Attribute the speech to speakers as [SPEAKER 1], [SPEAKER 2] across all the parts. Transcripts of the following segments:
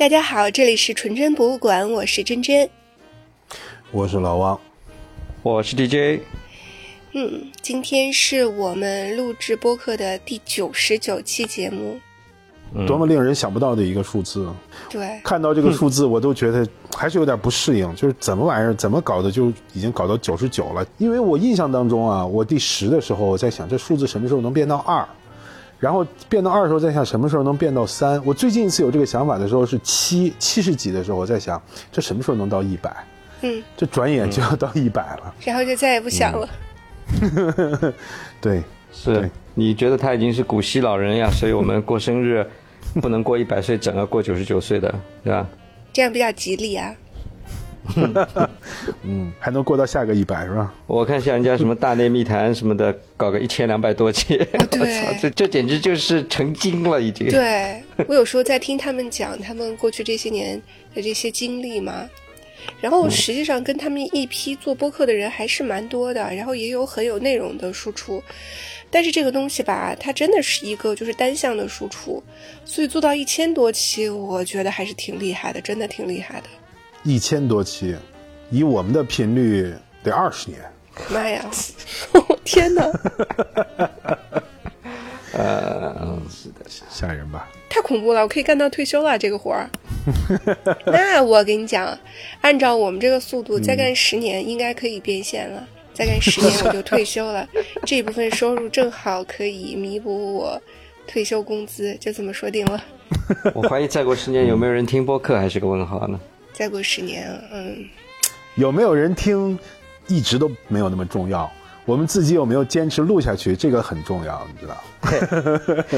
[SPEAKER 1] 大家好，这里是纯真博物馆，我是真真，
[SPEAKER 2] 我是老王，
[SPEAKER 3] 我是 DJ。
[SPEAKER 1] 嗯，今天是我们录制播客的第九十九期节目，
[SPEAKER 2] 多么令人想不到的一个数字！
[SPEAKER 1] 对，
[SPEAKER 2] 看到这个数字，我都觉得还是有点不适应，就是怎么玩意儿，怎么搞的就已经搞到九十九了？因为我印象当中啊，我第十的时候我在想，这数字什么时候能变到二？然后变到二的时候，在想什么时候能变到三？我最近一次有这个想法的时候是七七十几的时候，我在想这什么时候能到一百？
[SPEAKER 1] 嗯，
[SPEAKER 2] 这转眼就要到一百了，
[SPEAKER 1] 然后就再也不想了。
[SPEAKER 2] 对，
[SPEAKER 3] 是你觉得他已经是古稀老人呀？所以我们过生日不能过一百岁，整个过九十九岁的，对吧？
[SPEAKER 1] 这样比较吉利啊。
[SPEAKER 2] 嗯，还能过到下个一百是吧？
[SPEAKER 3] 我看像人家什么大内密谈什么的，搞个一千两百多期，我操，这这简直就是成精了已经。
[SPEAKER 1] 对我有时候在听他们讲他们过去这些年的这些经历嘛，然后实际上跟他们一批做播客的人还是蛮多的，然后也有很有内容的输出，但是这个东西吧，它真的是一个就是单向的输出，所以做到一千多期，我觉得还是挺厉害的，真的挺厉害的。
[SPEAKER 2] 一千多期，以我们的频率得二十年。
[SPEAKER 1] 妈呀！天哪！
[SPEAKER 3] 呃，是的，
[SPEAKER 2] 吓人吧？
[SPEAKER 1] 太恐怖了！我可以干到退休了，这个活儿。那我跟你讲，按照我们这个速度，再干十年应该可以变现了。再干十年我就退休了，这部分收入正好可以弥补我退休工资，就这么说定了。
[SPEAKER 3] 我怀疑再过十年有没有人听播客还是个问号呢？
[SPEAKER 1] 再过十年，嗯，
[SPEAKER 2] 有没有人听，一直都没有那么重要。我们自己有没有坚持录下去，这个很重要，你知道？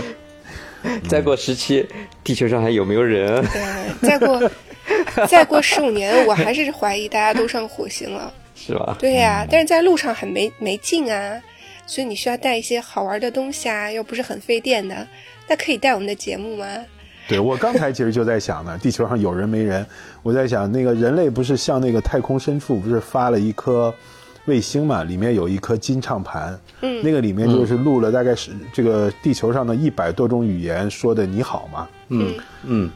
[SPEAKER 3] 再过十七，地球上还有没有人？
[SPEAKER 1] 对，再过 再过十五年，我还是怀疑大家都上火星了，
[SPEAKER 3] 是吧？
[SPEAKER 1] 对呀，但是在路上很没没劲啊，所以你需要带一些好玩的东西啊，又不是很费电的，那可以带我们的节目吗？
[SPEAKER 2] 对我刚才其实就在想呢，地球上有人没人？我在想，那个人类不是向那个太空深处不是发了一颗卫星嘛？里面有一颗金唱盘，
[SPEAKER 1] 嗯，
[SPEAKER 2] 那个里面就是录了大概是这个地球上的一百多种语言说的你好嘛？
[SPEAKER 3] 嗯嗯
[SPEAKER 2] 嗯，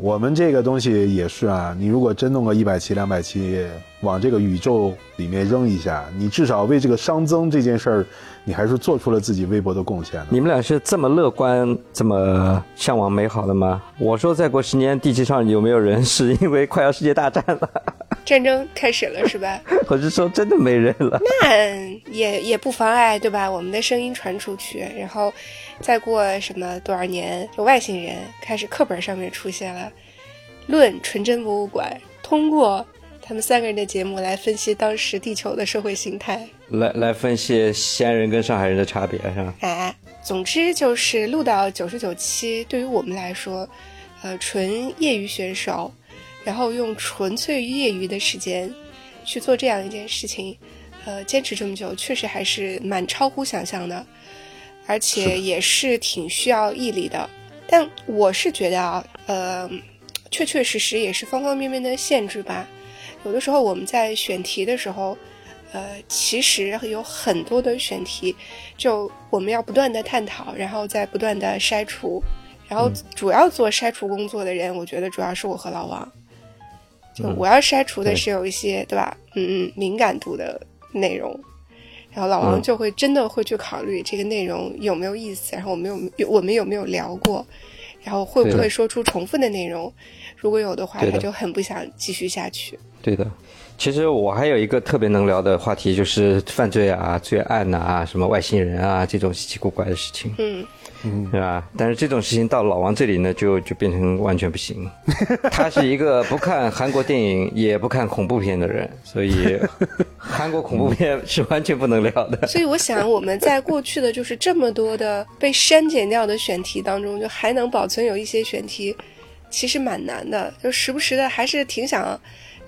[SPEAKER 2] 我们这个东西也是啊，你如果真弄个一百期、两百期，往这个宇宙里面扔一下，你至少为这个熵增这件事儿。你还是做出了自己微薄的贡献。
[SPEAKER 3] 你们俩是这么乐观、这么向往美好的吗？我说再过十年，地球上有没有人是因为快要世界大战了，
[SPEAKER 1] 战争开始了是吧？
[SPEAKER 3] 我是说真的没人了。
[SPEAKER 1] 那也也不妨碍，对吧？我们的声音传出去，然后再过什么多少年，有外星人开始课本上面出现了，论纯真博物馆通过。他们三个人的节目来分析当时地球的社会形态，
[SPEAKER 3] 来来分析西安人跟上海人的差别，是吧？
[SPEAKER 1] 哎，总之就是录到九十九期，对于我们来说，呃，纯业余选手，然后用纯粹业余的时间去做这样一件事情，呃，坚持这么久，确实还是蛮超乎想象的，而且也是挺需要毅力的。但我是觉得啊，呃，确确实实也是方方面面的限制吧。有的时候我们在选题的时候，呃，其实有很多的选题，就我们要不断的探讨，然后再不断的筛除，然后主要做筛除工作的人，我觉得主要是我和老王。就我要筛除的是有一些，对吧？嗯嗯，敏感度的内容，然后老王就会真的会去考虑这个内容有没有意思，然后我们有我们有没有聊过，然后会不会说出重复的内容，如果有的话，他就很不想继续下去。
[SPEAKER 3] 对的，其实我还有一个特别能聊的话题，就是犯罪啊、罪案呐、什么外星人啊这种稀奇古怪的事情，
[SPEAKER 1] 嗯
[SPEAKER 3] 嗯，是吧？但是这种事情到老王这里呢，就就变成完全不行。他是一个不看韩国电影也不看恐怖片的人，所以 韩国恐怖片是完全不能聊的。
[SPEAKER 1] 所以我想，我们在过去的就是这么多的被删减掉的选题当中，就还能保存有一些选题，其实蛮难的，就时不时的还是挺想。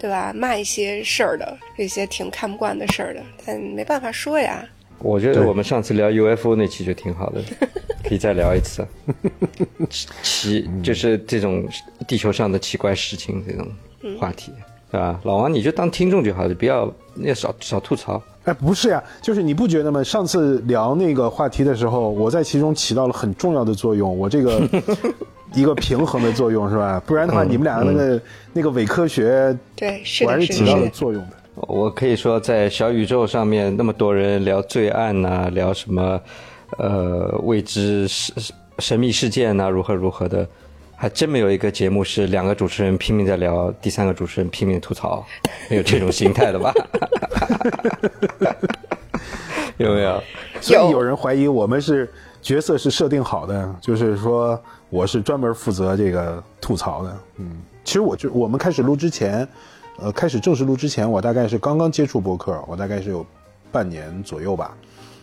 [SPEAKER 1] 对吧？骂一些事儿的，这些挺看不惯的事儿的，但没办法说呀。
[SPEAKER 3] 我觉得我们上次聊 UFO 那期就挺好的，可以再聊一次。奇就是这种地球上的奇怪事情这种话题，对吧？老王你就当听众就好了，不要那少少吐槽。
[SPEAKER 2] 哎，不是呀，就是你不觉得吗？上次聊那个话题的时候，我在其中起到了很重要的作用。我这个 一个平衡的作用，是吧？不然的话，
[SPEAKER 3] 嗯
[SPEAKER 2] 你们俩那个、那个伪科学
[SPEAKER 1] 对，是
[SPEAKER 2] 果然
[SPEAKER 1] 的，是
[SPEAKER 2] 起到了。作用的。
[SPEAKER 3] 我可以说，在小宇宙上面，那么多人聊罪案呐、聊什么呃未知事神秘事件呐、如何如何的，还真没有一个节目是两个主持人拼命在聊，第三个主持人拼命吐槽，没 有这种心态的吧？有没有？
[SPEAKER 1] 有
[SPEAKER 2] 所以有人怀疑我们是角色是设定好的，就是说我是专门负责这个吐槽的。嗯，其实我就我们开始录之前，呃，开始正式录之前，我大概是刚刚接触播客，我大概是有半年左右吧。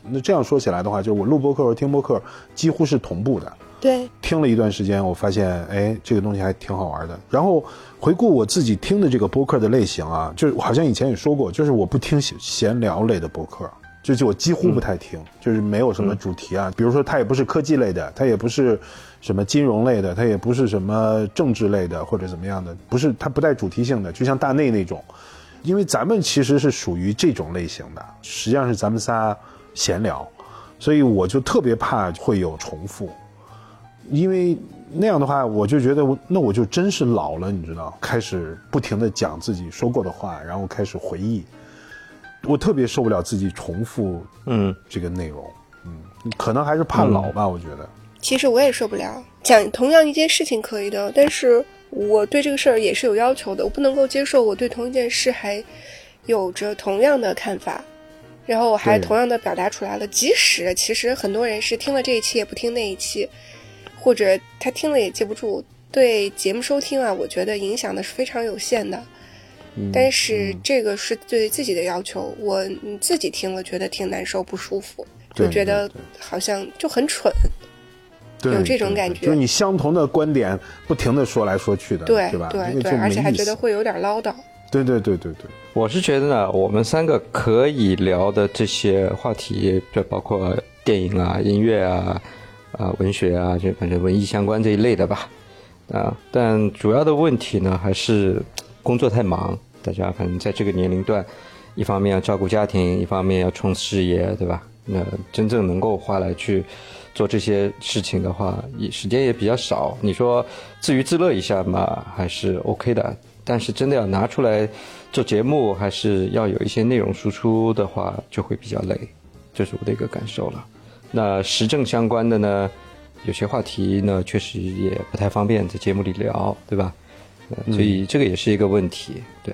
[SPEAKER 2] 那这样说起来的话，就是我录播客和听播客几乎是同步的。
[SPEAKER 1] 对，
[SPEAKER 2] 听了一段时间，我发现，哎，这个东西还挺好玩的。然后回顾我自己听的这个播客的类型啊，就是好像以前也说过，就是我不听闲闲聊类的播客，就就我几乎不太听，就是没有什么主题啊。比如说，它也不是科技类的，它也不是什么金融类的，它也不是什么政治类的或者怎么样的，不是它不带主题性的，就像大内那种。因为咱们其实是属于这种类型的，实际上是咱们仨闲聊，所以我就特别怕会有重复。因为那样的话，我就觉得我那我就真是老了，你知道，开始不停的讲自己说过的话，然后开始回忆。我特别受不了自己重复
[SPEAKER 3] 嗯，
[SPEAKER 2] 这个内容，嗯，可能还是怕老吧，我觉得。
[SPEAKER 1] 其实我也受不了。讲同样一件事情可以的，但是我对这个事儿也是有要求的，我不能够接受我对同一件事还有着同样的看法，然后我还同样的表达出来了。即使其实很多人是听了这一期也不听那一期，或者他听了也记不住，对节目收听啊，我觉得影响的是非常有限的。
[SPEAKER 2] 嗯
[SPEAKER 1] 但是这个是对自己的要求，我你自己听了觉得挺难受、不舒服，就觉得好像就很蠢。
[SPEAKER 2] 对
[SPEAKER 1] 有这种感觉
[SPEAKER 2] 就是你相同的观点不停的说来说去的，
[SPEAKER 1] 对
[SPEAKER 2] 是吧？
[SPEAKER 1] 对对，而且还觉得会有点唠叨。
[SPEAKER 2] 对对对对对，
[SPEAKER 3] 我是觉得呢，我们三个可以聊的这些话题，就包括电影啊、音乐啊、啊、文学啊，就反正文艺相关这一类的吧。啊，但主要的问题呢，还是工作太忙，大家反正在这个年龄段，一方面要照顾家庭，一方面要冲事业，对吧？那真正能够花来去做这些事情的话，也时间也比较少。你说自娱自乐一下嘛，还是 OK 的。但是真的要拿出来做节目，还是要有一些内容输出的话，就会比较累，这是我的一个感受了。那时政相关的呢，有些话题呢，确实也不太方便在节目里聊，对吧？呃所以这个也是一个问题，对。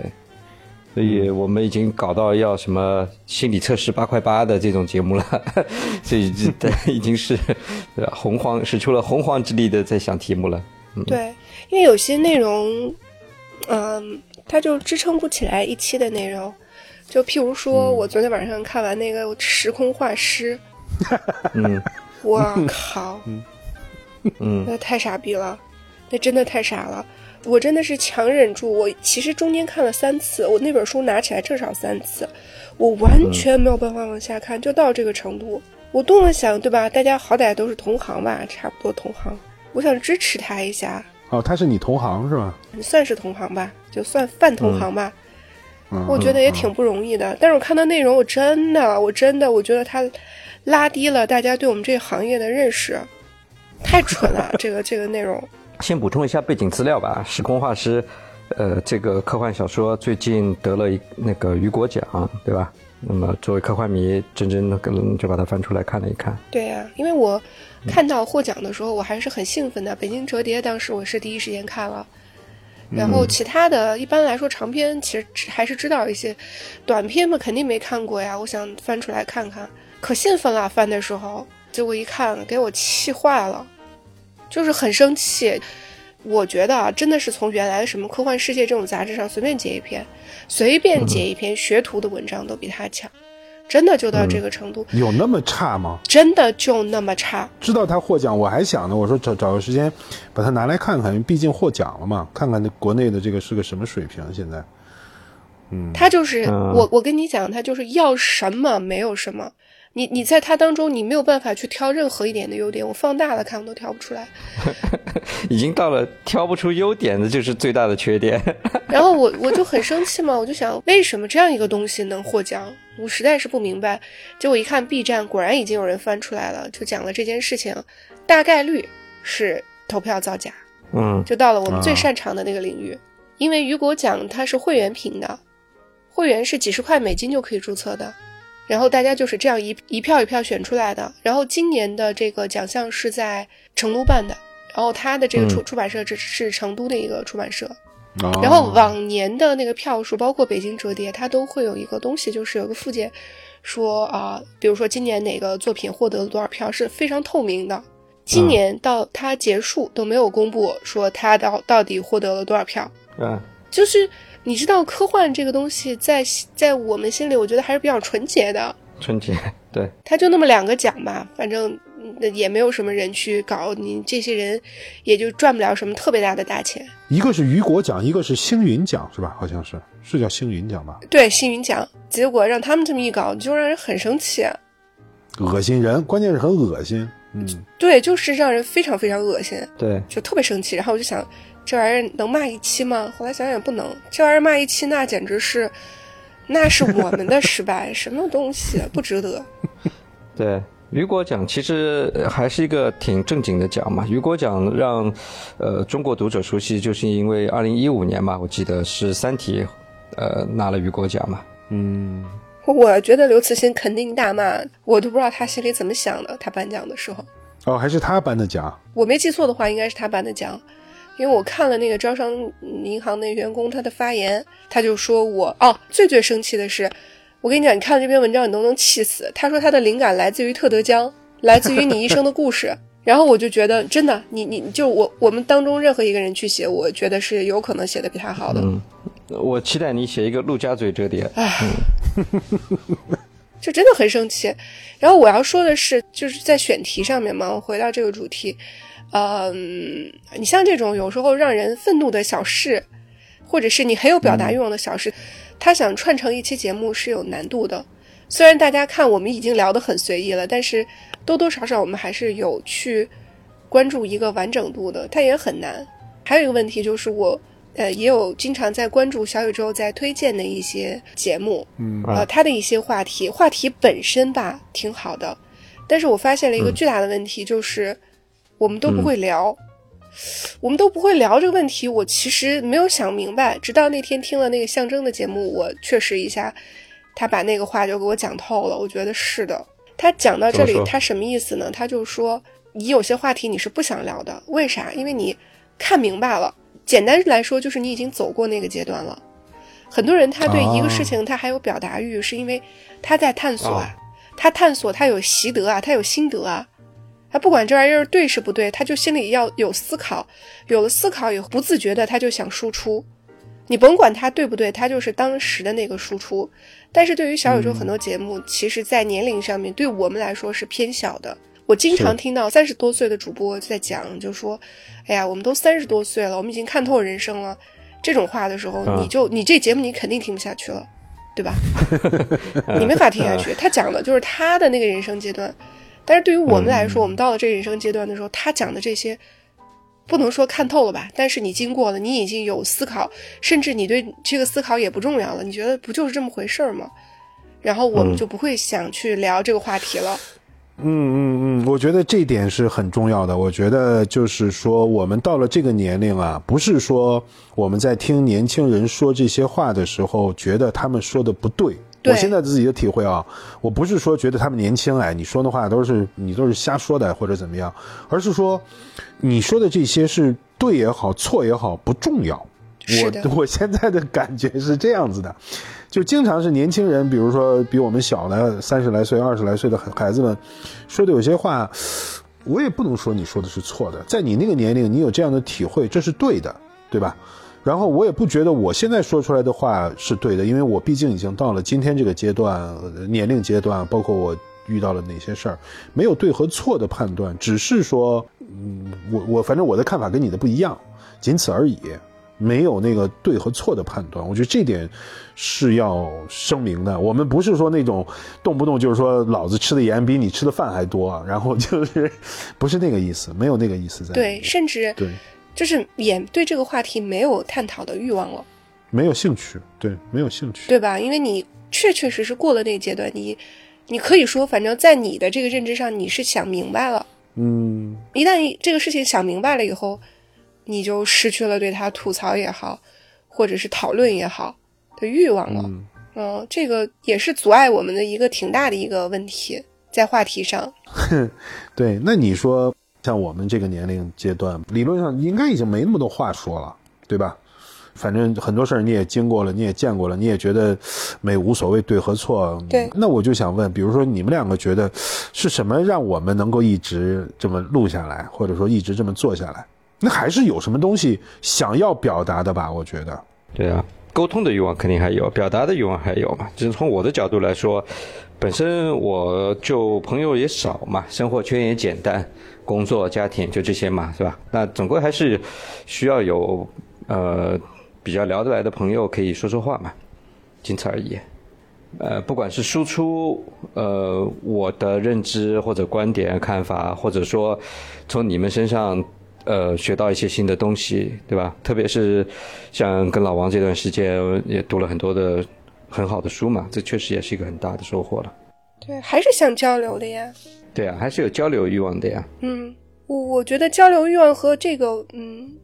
[SPEAKER 3] 所以我们已经搞到要什么心理测试八块八的这种节目了，所以这已经是洪荒使出了洪荒之力的在想题目了。
[SPEAKER 1] 对，因为有些内容，嗯，它就支撑不起来一期的内容。就譬如说，我昨天晚上看完那个《时空画师》，
[SPEAKER 3] 嗯
[SPEAKER 1] 我靠，
[SPEAKER 3] 嗯
[SPEAKER 1] 那太傻逼了，那真的太傻了。我真的是强忍住，我其实中间看了三次，我那本书拿起来至少三次，我完全没有办法往下看，就到这个程度。我动了想，对吧？大家好歹都是同行吧，差不多同行，我想支持他一下，
[SPEAKER 2] 哦，他是你同行是吧？
[SPEAKER 1] 算是同行吧，就算泛同行吧。
[SPEAKER 2] 嗯，
[SPEAKER 1] 我觉得也挺不容易的。但是我看到内容，我真的，我真的，我觉得他拉低了大家对我们这个行业的认识，太蠢了。这个这个内容，
[SPEAKER 3] 先补充一下背景资料吧，《时空画师》，呃，这个科幻小说最近得了一那个雨果奖，对吧？那么作为科幻迷，真真的跟就把它翻出来看了一看。
[SPEAKER 1] 对呀、因为我看到获奖的时候，我还是很兴奋的。北京折叠当时我是第一时间看了，然后其他的一般来说长篇其实还是知道一些，短篇嘛肯定没看过呀。我想翻出来看看，可兴奋了，翻的时候，结果一看给我气坏了，就是很生气。我觉得啊，真的是从原来的什么科幻世界这种杂志上随便截一篇，随便截一篇学徒的文章都比他强，真的就到这个程度，
[SPEAKER 2] 有那么差吗？
[SPEAKER 1] 真的就那么差。
[SPEAKER 2] 知道他获奖，我还想呢，我说找找个时间把它拿来看看，毕竟获奖了嘛，看看那国内的这个是个什么水平。现在，嗯
[SPEAKER 1] 他就是、
[SPEAKER 3] 嗯
[SPEAKER 1] 我，我跟你讲，他就是要什么没有什么。你你在他当中，你没有办法去挑任何一点的优点，我放大了看我都挑不出来。
[SPEAKER 3] 已经到了挑不出优点的，就是最大的缺点。
[SPEAKER 1] 然后我我就很生气嘛，我就想为什么这样一个东西能获奖，我实在是不明白。结果一看 B 站，果然已经有人翻出来了，就讲了这件事情，大概率是投票造假。
[SPEAKER 3] 嗯
[SPEAKER 1] 就到了我们最
[SPEAKER 2] 啊
[SPEAKER 1] 擅长的那个领域。因为雨果奖它是会员评的，会员是几十块美金就可以注册的，然后大家就是这样一一票一票选出来的。然后今年的这个奖项是在成都办的，然后它的这个出、
[SPEAKER 3] 嗯
[SPEAKER 1] 出版社是是成都的一个出版社。
[SPEAKER 2] 哦
[SPEAKER 1] 然后往年的那个票数，包括北京折叠，它都会有一个东西，就是有个附件说啊、比如说今年哪个作品获得了多少票，是非常透明的。今年到它结束都没有公布说它到到底获得了多少票，
[SPEAKER 3] 啊，
[SPEAKER 1] 就是你知道科幻这个东西在在我们心里，我觉得还是比较纯洁的。
[SPEAKER 3] 纯洁 对，
[SPEAKER 1] 它就那么两个奖吧，反正嗯也没有什么人去搞，你这些人也就赚不了什么特别大的大钱。
[SPEAKER 2] 一个是雨果奖，一个是星云奖，是吧？好像是是叫星云奖吧？
[SPEAKER 1] 对星云奖，结果让他们这么一搞，就让人很生气。
[SPEAKER 2] 恶心人，关键是很恶心。嗯，
[SPEAKER 1] 对，就是让人非常非常恶心，
[SPEAKER 3] 对，
[SPEAKER 1] 就特别生气。然后我就想，这玩意儿能骂一期吗？后来想想也不能，这玩意儿骂一期，那简直是，那是我们的失败，什么东西不值得。
[SPEAKER 3] 对，雨果奖其实呃还是一个挺正经的奖嘛。雨果奖让呃中国读者熟悉，就是因为二零一五年嘛，我记得是《三体》呃拿了雨果奖嘛。
[SPEAKER 2] 嗯，
[SPEAKER 1] 我觉得刘慈欣肯定大骂，我都不知道他心里怎么想的。他颁奖的时候，
[SPEAKER 2] 哦，还是他颁的奖。
[SPEAKER 1] 我没记错的话，应该是他颁的奖，因为我看了那个招商银行的员工他的发言，他就说我哦，最最生气的是，我跟你讲，你看了这篇文章，你都能气死。他说他的灵感来自于特德·江，来自于你一生的故事。然后我就觉得，真的，你你就我我们当中任何一个人去写，我觉得是有可能写的比他好的。
[SPEAKER 3] 嗯，我期待你写一个陆家嘴折叠。
[SPEAKER 1] 就 真的很生气。然后我要说的是，就是在选题上面嘛，我回到这个主题，嗯，你像这种有时候让人愤怒的小事，或者是你很有表达欲望的小事，他想串成一期节目是有难度的。虽然大家看我们已经聊得很随意了，但是多多少少我们还是有去关注一个完整度的，它也很难。还有一个问题就是我。呃，也有经常在关注小宇宙在推荐的一些节目，
[SPEAKER 2] 嗯
[SPEAKER 1] 呃，他的一些话题，话题本身吧挺好的，但是我发现了一个巨大的问题，就是我们都不会聊，我们都不会聊这个问题。我其实没有想明白，直到那天听了那个象征的节目，我确实一下，他把那个话就给我讲透了。我觉得是的，他讲到这里，他什么意思呢？他就说，你有些话题你是不想聊的，为啥？因为你看明白了。简单来说，就是你已经走过那个阶段了。很多人他对一个事情他还有表达欲，是因为他在探索啊，他探索他有习得啊，他有心得啊。他不管这玩意儿对是不对，他就心里要有思考，有了思考以后，不自觉的他就想输出。你甭管他对不对，他就是当时的那个输出。但是对于小宇宙很多节目，其实在年龄上面对我们来说是偏小的。我经常听到三十多岁的主播在讲，就说：“哎呀，我们都三十多岁了，我们已经看透人生了。”这种话的时候，
[SPEAKER 3] 啊
[SPEAKER 1] 你就你这节目你肯定听不下去了，对吧？你没法听下去。他讲的就是他的那个人生阶段，但是对于我们来说，我们到了这个人生阶段的时候，他讲的这些不能说看透了吧，但是你经过了，你已经有思考，甚至你对这个思考也不重要了，你觉得不就是这么回事儿吗？然后我们就不会想去聊这个话题了。
[SPEAKER 2] 嗯嗯嗯，我觉得这一点是很重要的。我觉得就是说，我们到了这个年龄啊，不是说我们在听年轻人说这些话的时候，觉得他们说的不对。
[SPEAKER 1] 对
[SPEAKER 2] 我现在自己的体会啊，我不是说觉得他们年轻哎，你说的话都是你都是瞎说的或者怎么样，而是说你说的这些是对也好，错也好，不重要。我我现在的感觉是这样子的，就经常是年轻人，比如说比我们小的三十来岁、二十来岁的孩孩子们，说的有些话，我也不能说你说的是错的，在你那个年龄，你有这样的体会，这是对的，对吧？然后我也不觉得我现在说出来的话是对的，因为我毕竟已经到了今天这个阶段、呃年龄阶段，包括我遇到了哪些事儿，没有对和错的判断，只是说，嗯，我我反正我的看法跟你的不一样，仅此而已。没有那个对和错的判断，我觉得这点是要声明的。我们不是说那种动不动就是说老子吃的盐比你吃的饭还多，然后就是不是那个意思，没有那个意思在。
[SPEAKER 1] 对，甚至
[SPEAKER 2] 对，
[SPEAKER 1] 就是也对这个话题没有探讨的欲望了，
[SPEAKER 2] 没有兴趣，对，没有兴趣。
[SPEAKER 1] 对吧？因为你确确实实过了那个阶段，你你可以说，反正在你的这个认知上，你是想明白了。
[SPEAKER 2] 嗯，
[SPEAKER 1] 一旦这个事情想明白了以后，你就失去了对他吐槽也好，或者是讨论也好的欲望了。嗯，这个也是阻碍我们的一个挺大的一个问题，在话题上。
[SPEAKER 2] 对，那你说像我们这个年龄阶段，理论上应该已经没那么多话说了，对吧？反正很多事儿你也经过了，你也见过了，你也觉得没无所谓对和错。
[SPEAKER 1] 对。
[SPEAKER 2] 那我就想问，比如说你们两个觉得是什么让我们能够一直这么录下来，或者说一直这么做下来？那还是有什么东西想要表达的吧？我觉得。
[SPEAKER 3] 对啊，沟通的欲望肯定还有，表达的欲望还有嘛。就是从我的角度来说，本身我就朋友也少嘛，生活圈也简单，工作家庭就这些嘛，是吧？那总归还是需要有呃。比较聊得来的朋友可以说说话嘛，仅此而已。呃，不管是输出呃我的认知或者观点看法，或者说从你们身上呃学到一些新的东西，对吧？特别是像跟老王这段时间也读了很多的很好的书嘛，这确实也是一个很大的收获了。
[SPEAKER 1] 对，还是想交流的呀。
[SPEAKER 3] 对啊，还是有交流欲望的呀。
[SPEAKER 1] 嗯，我我觉得交流欲望和这个嗯。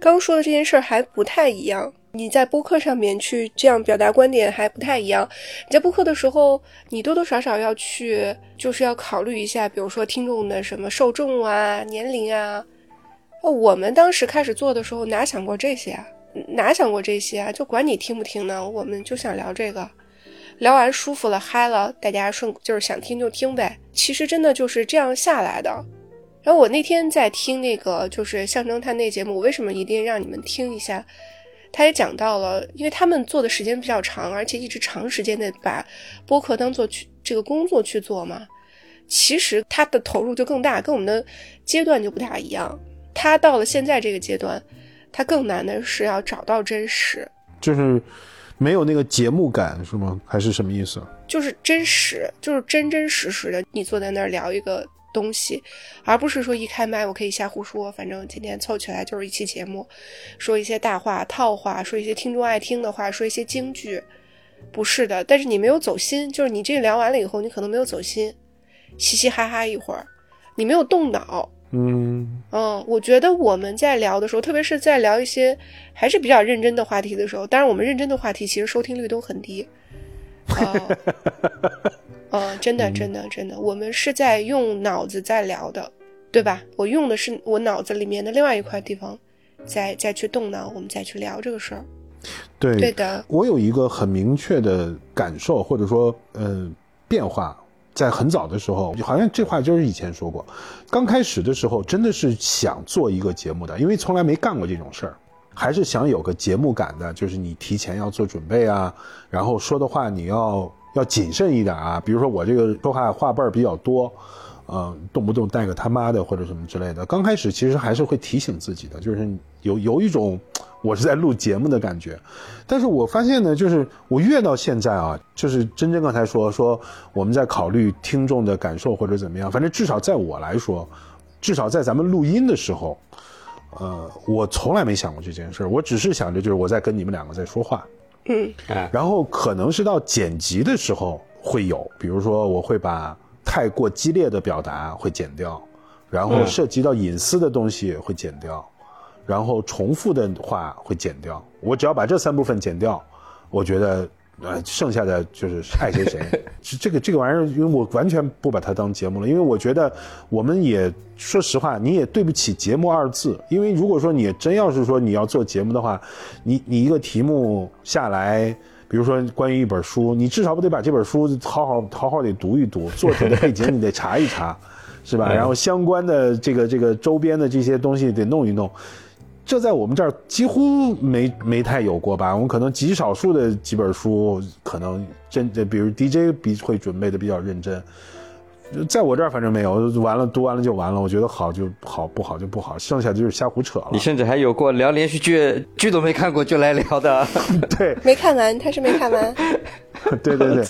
[SPEAKER 1] 刚说的这件事儿还不太一样，你在播客上面去这样表达观点还不太一样。你在播客的时候，你多多少少要去，就是要考虑一下，比如说听众的什么受众啊、年龄啊。我们当时开始做的时候，哪想过这些啊？哪想过这些啊？就管你听不听呢，我们就想聊这个，聊完舒服了、嗨了，大家顺就是想听就听呗。其实真的就是这样下来的。然后我那天在听那个就是象征探那节目，我为什么一定让你们听一下？他也讲到了，因为他们做的时间比较长，而且一直长时间的把播客当做去这个工作去做嘛。其实他的投入就更大，跟我们的阶段就不太一样。他到了现在这个阶段，他更难的是要找到真实，
[SPEAKER 2] 就是没有那个节目感是吗？还是什么意思？
[SPEAKER 1] 就是真实，就是真真实实的，你坐在那儿聊一个。东西，而不是说一开麦我可以瞎胡说，反正今天凑起来就是一期节目，说一些大话套话，说一些听众爱听的话，说一些京剧，不是的。但是你没有走心，就是你这聊完了以后，你可能没有走心，嘻嘻哈哈一会儿，你没有动脑。
[SPEAKER 2] 嗯
[SPEAKER 1] 嗯，我觉得我们在聊的时候，特别是在聊一些还是比较认真的话题的时候，当然我们认真的话题其实收听率都很低。嗯，真的，真的，真的，我们是在用脑子在聊的，对吧？我用的是我脑子里面的另外一块地方，再再去动脑，我们再去聊这个事儿。
[SPEAKER 2] 对，
[SPEAKER 1] 对的。
[SPEAKER 2] 我有一个很明确的感受，或者说，呃，变化，在很早的时候，好像这话就是以前说过，刚开始的时候真的是想做一个节目的，因为从来没干过这种事儿，还是想有个节目感的，就是你提前要做准备啊，然后说的话你要。要谨慎一点啊，比如说我这个说话话辈儿比较多，嗯，动不动带个他妈的或者什么之类的。刚开始其实还是会提醒自己的，就是有有一种我是在录节目的感觉。但是我发现呢，就是我越到现在啊，就是真真刚才说说我们在考虑听众的感受或者怎么样，反正至少在我来说，至少在咱们录音的时候，呃，我从来没想过这件事儿，我只是想着就是我在跟你们两个在说话。
[SPEAKER 1] 嗯，
[SPEAKER 2] 然后可能是到剪辑的时候会有，比如说我会把太过激烈的表达会剪掉，然后涉及到隐私的东西会剪掉，然后重复的话会剪掉。我只要把这三部分剪掉，我觉得。呃，剩下的就是爱谁谁，是 这个这个玩意儿，因为我完全不把它当节目了，因为我觉得我们也说实话，你也对不起节目二字，因为如果说你真要是说你要做节目的话，你你一个题目下来，比如说关于一本书，你至少不得把这本书好好好好得读一读，作者的背景你得查一查，是吧？然后相关的这个这个周边的这些东西得弄一弄。这在我们这儿几乎没没太有过吧？我们可能极少数的几本书，可能真的，比如 DJ 比会准备的比较认真，在我这儿反正没有。完了读完了就完了，我觉得好就好，不好就不好，剩下就是瞎胡扯了。
[SPEAKER 3] 你甚至还有过聊连续剧，剧都没看过就来聊的，
[SPEAKER 2] 对，
[SPEAKER 1] 没看完，他是没看完。
[SPEAKER 2] 对对对，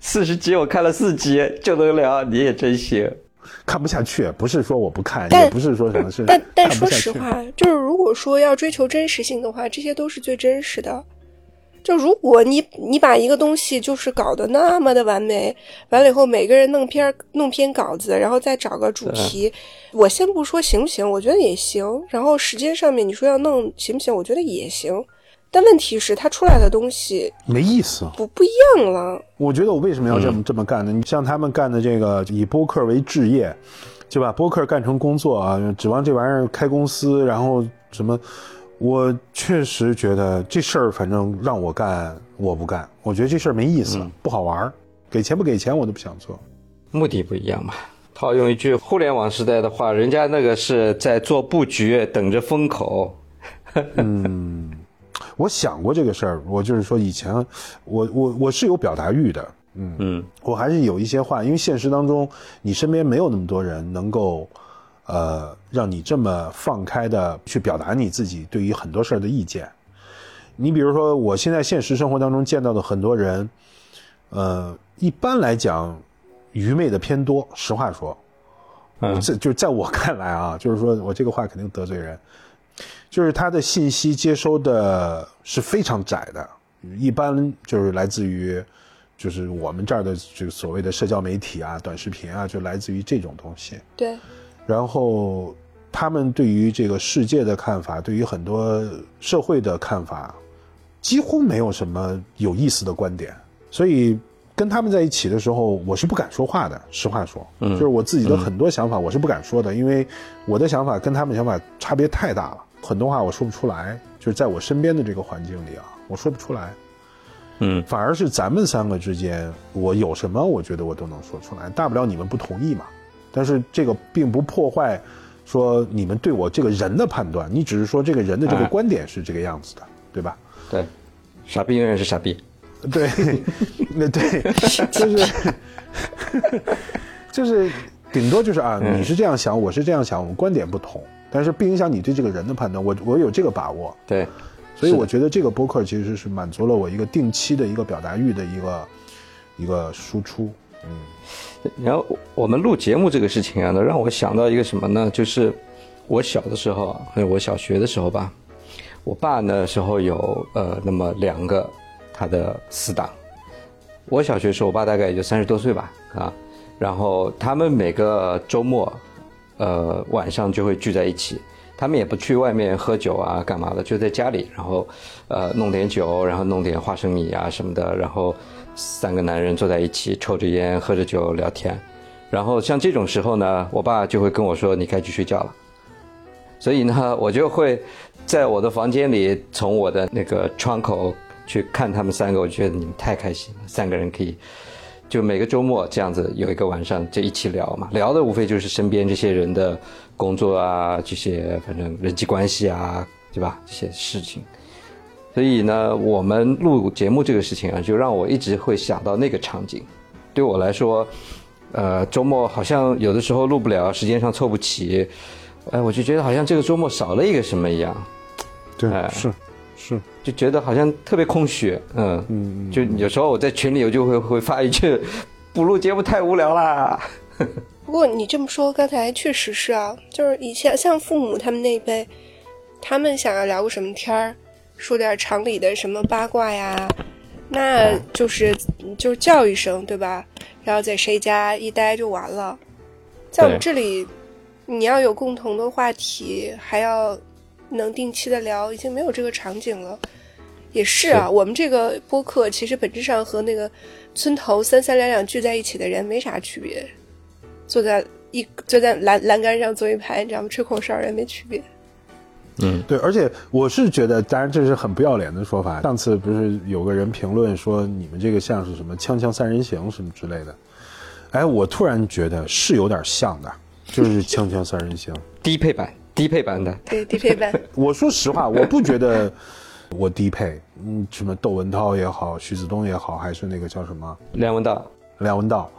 [SPEAKER 3] 四十集我看了四集就能聊，你也真行。
[SPEAKER 2] 看不下去，不是说我不看，也不是说什么事。
[SPEAKER 1] 但但说实话，就是如果说要追求真实性的话，这些都是最真实的。就如果你你把一个东西就是搞得那么的完美，完了以后每个人弄篇弄篇稿子，然后再找个主题，我先不说行不行，我觉得也行。然后时间上面你说要弄行不行，我觉得也行。但问题是，它出来的东西
[SPEAKER 2] 没意思，
[SPEAKER 1] 不不一样了。
[SPEAKER 2] 我觉得我为什么要这么这么干呢？你像他们干的这个以播客为置业，就把播客干成工作啊，指望这玩意儿开公司，然后什么？我确实觉得这事儿，反正让我干，我不干。我觉得这事儿没意思，不好玩儿，给钱不给钱我都不想做。
[SPEAKER 3] 目的不一样嘛。套用一句互联网时代的话，人家那个是在做布局，等着风口。
[SPEAKER 2] 嗯，我想过这个事儿，我就是说以前，我我我是有表达欲的，嗯嗯，我还是有一些话，因为现实当中你身边没有那么多人能够，呃，让你这么放开的去表达你自己对于很多事儿的意见。你比如说，我现在现实生活当中见到的很多人，呃，一般来讲，愚昧的偏多。实话说，
[SPEAKER 3] 嗯
[SPEAKER 2] 这就是在我看来啊，就是说我这个话肯定得罪人，就是他的信息接收的是非常窄的，一般就是来自于，就是我们这儿的这个所谓的社交媒体啊、短视频啊，就来自于这种东西。
[SPEAKER 1] 对，
[SPEAKER 2] 然后他们对于这个世界的看法，对于很多社会的看法，几乎没有什么有意思的观点，所以跟他们在一起的时候，我是不敢说话的。实话说，嗯，就是我自己的很多想法，我是不敢说的，因为我的想法跟他们想法差别太大了，很多话我说不出来，就是在我身边的这个环境里啊，我说不出来。
[SPEAKER 3] 嗯，
[SPEAKER 2] 反而是咱们三个之间，我有什么，我觉得我都能说出来，大不了你们不同意嘛。但是这个并不破坏说你们对我这个人的判断，你只是说这个人的这个
[SPEAKER 3] 哎
[SPEAKER 2] 观点是这个样子的，对吧？
[SPEAKER 3] 对，傻逼永远是傻逼。
[SPEAKER 2] 对，那 对，就是 就是顶多就是啊，你是这样想，我是这样想，我们观点不同，但是不影响你对这个人的判断，我我有这个把握，
[SPEAKER 3] 对，
[SPEAKER 2] 所以我觉得这个播客其实是满足了我一个定期的一个表达欲的一个一个输出，嗯
[SPEAKER 3] 然后我们录节目这个事情啊，呢让我想到一个什么呢？就是我小的时候，还有我小学的时候吧，我爸那时候有呃那么两个他的死党。我小学时候，我爸大概也就三十多岁吧，啊，然后他们每个周末，呃晚上就会聚在一起，他们也不去外面喝酒啊干嘛的，就在家里，然后呃弄点酒，然后弄点花生米啊什么的，然后三个男人坐在一起抽着烟喝着酒聊天，然后像这种时候呢，我爸就会跟我说你该去睡觉了，所以呢我就会在我的房间里从我的那个窗口去看他们三个，我觉得你们太开心了，三个人可以。就每个周末这样子有一个晚上就一起聊嘛，聊的无非就是身边这些人的工作啊，这些反正人际关系啊，对吧？这些事情。所以呢，我们录节目这个事情啊，就让我一直会想到那个场景。对我来说，呃，周末好像有的时候录不了，时间上凑不齐，哎，我就觉得好像这个周末少了一个什么一样。
[SPEAKER 2] 对，
[SPEAKER 3] 哎
[SPEAKER 2] 是是，
[SPEAKER 3] 就觉得好像特别空虚，嗯嗯，就有时候我在群里我就会会发一句，不录节目太无聊啦。
[SPEAKER 1] 不过你这么说，刚才确实是啊，就是以前像父母他们那一辈，他们想要聊个什么天儿，说点厂里的什么八卦呀，那就是就是叫一声，对吧？然后在谁家一待就完了。在我们这里，你要有共同的话题，还要能定期的聊，已经没有这个场景了。也是啊，我们这个播客其实本质上和那个村头三三两两聚在一起的人没啥区别，坐在一坐在栏栏杆上坐一排，你知道吗？吹口哨也没区别。
[SPEAKER 2] 对，而且我是觉得，当然这是很不要脸的说法。上次不是有个人评论说你们这个像是什么《锵锵三人行》什么之类的，哎，我突然觉得是有点像的，就是《锵锵三人行》。
[SPEAKER 3] 低配版，低配版的，
[SPEAKER 1] 对，低配版。
[SPEAKER 2] 我说实话，我不觉得我低配，嗯，什么窦文涛也好，徐子东也好，还是那个叫什么
[SPEAKER 3] 梁文道，
[SPEAKER 2] 梁文道，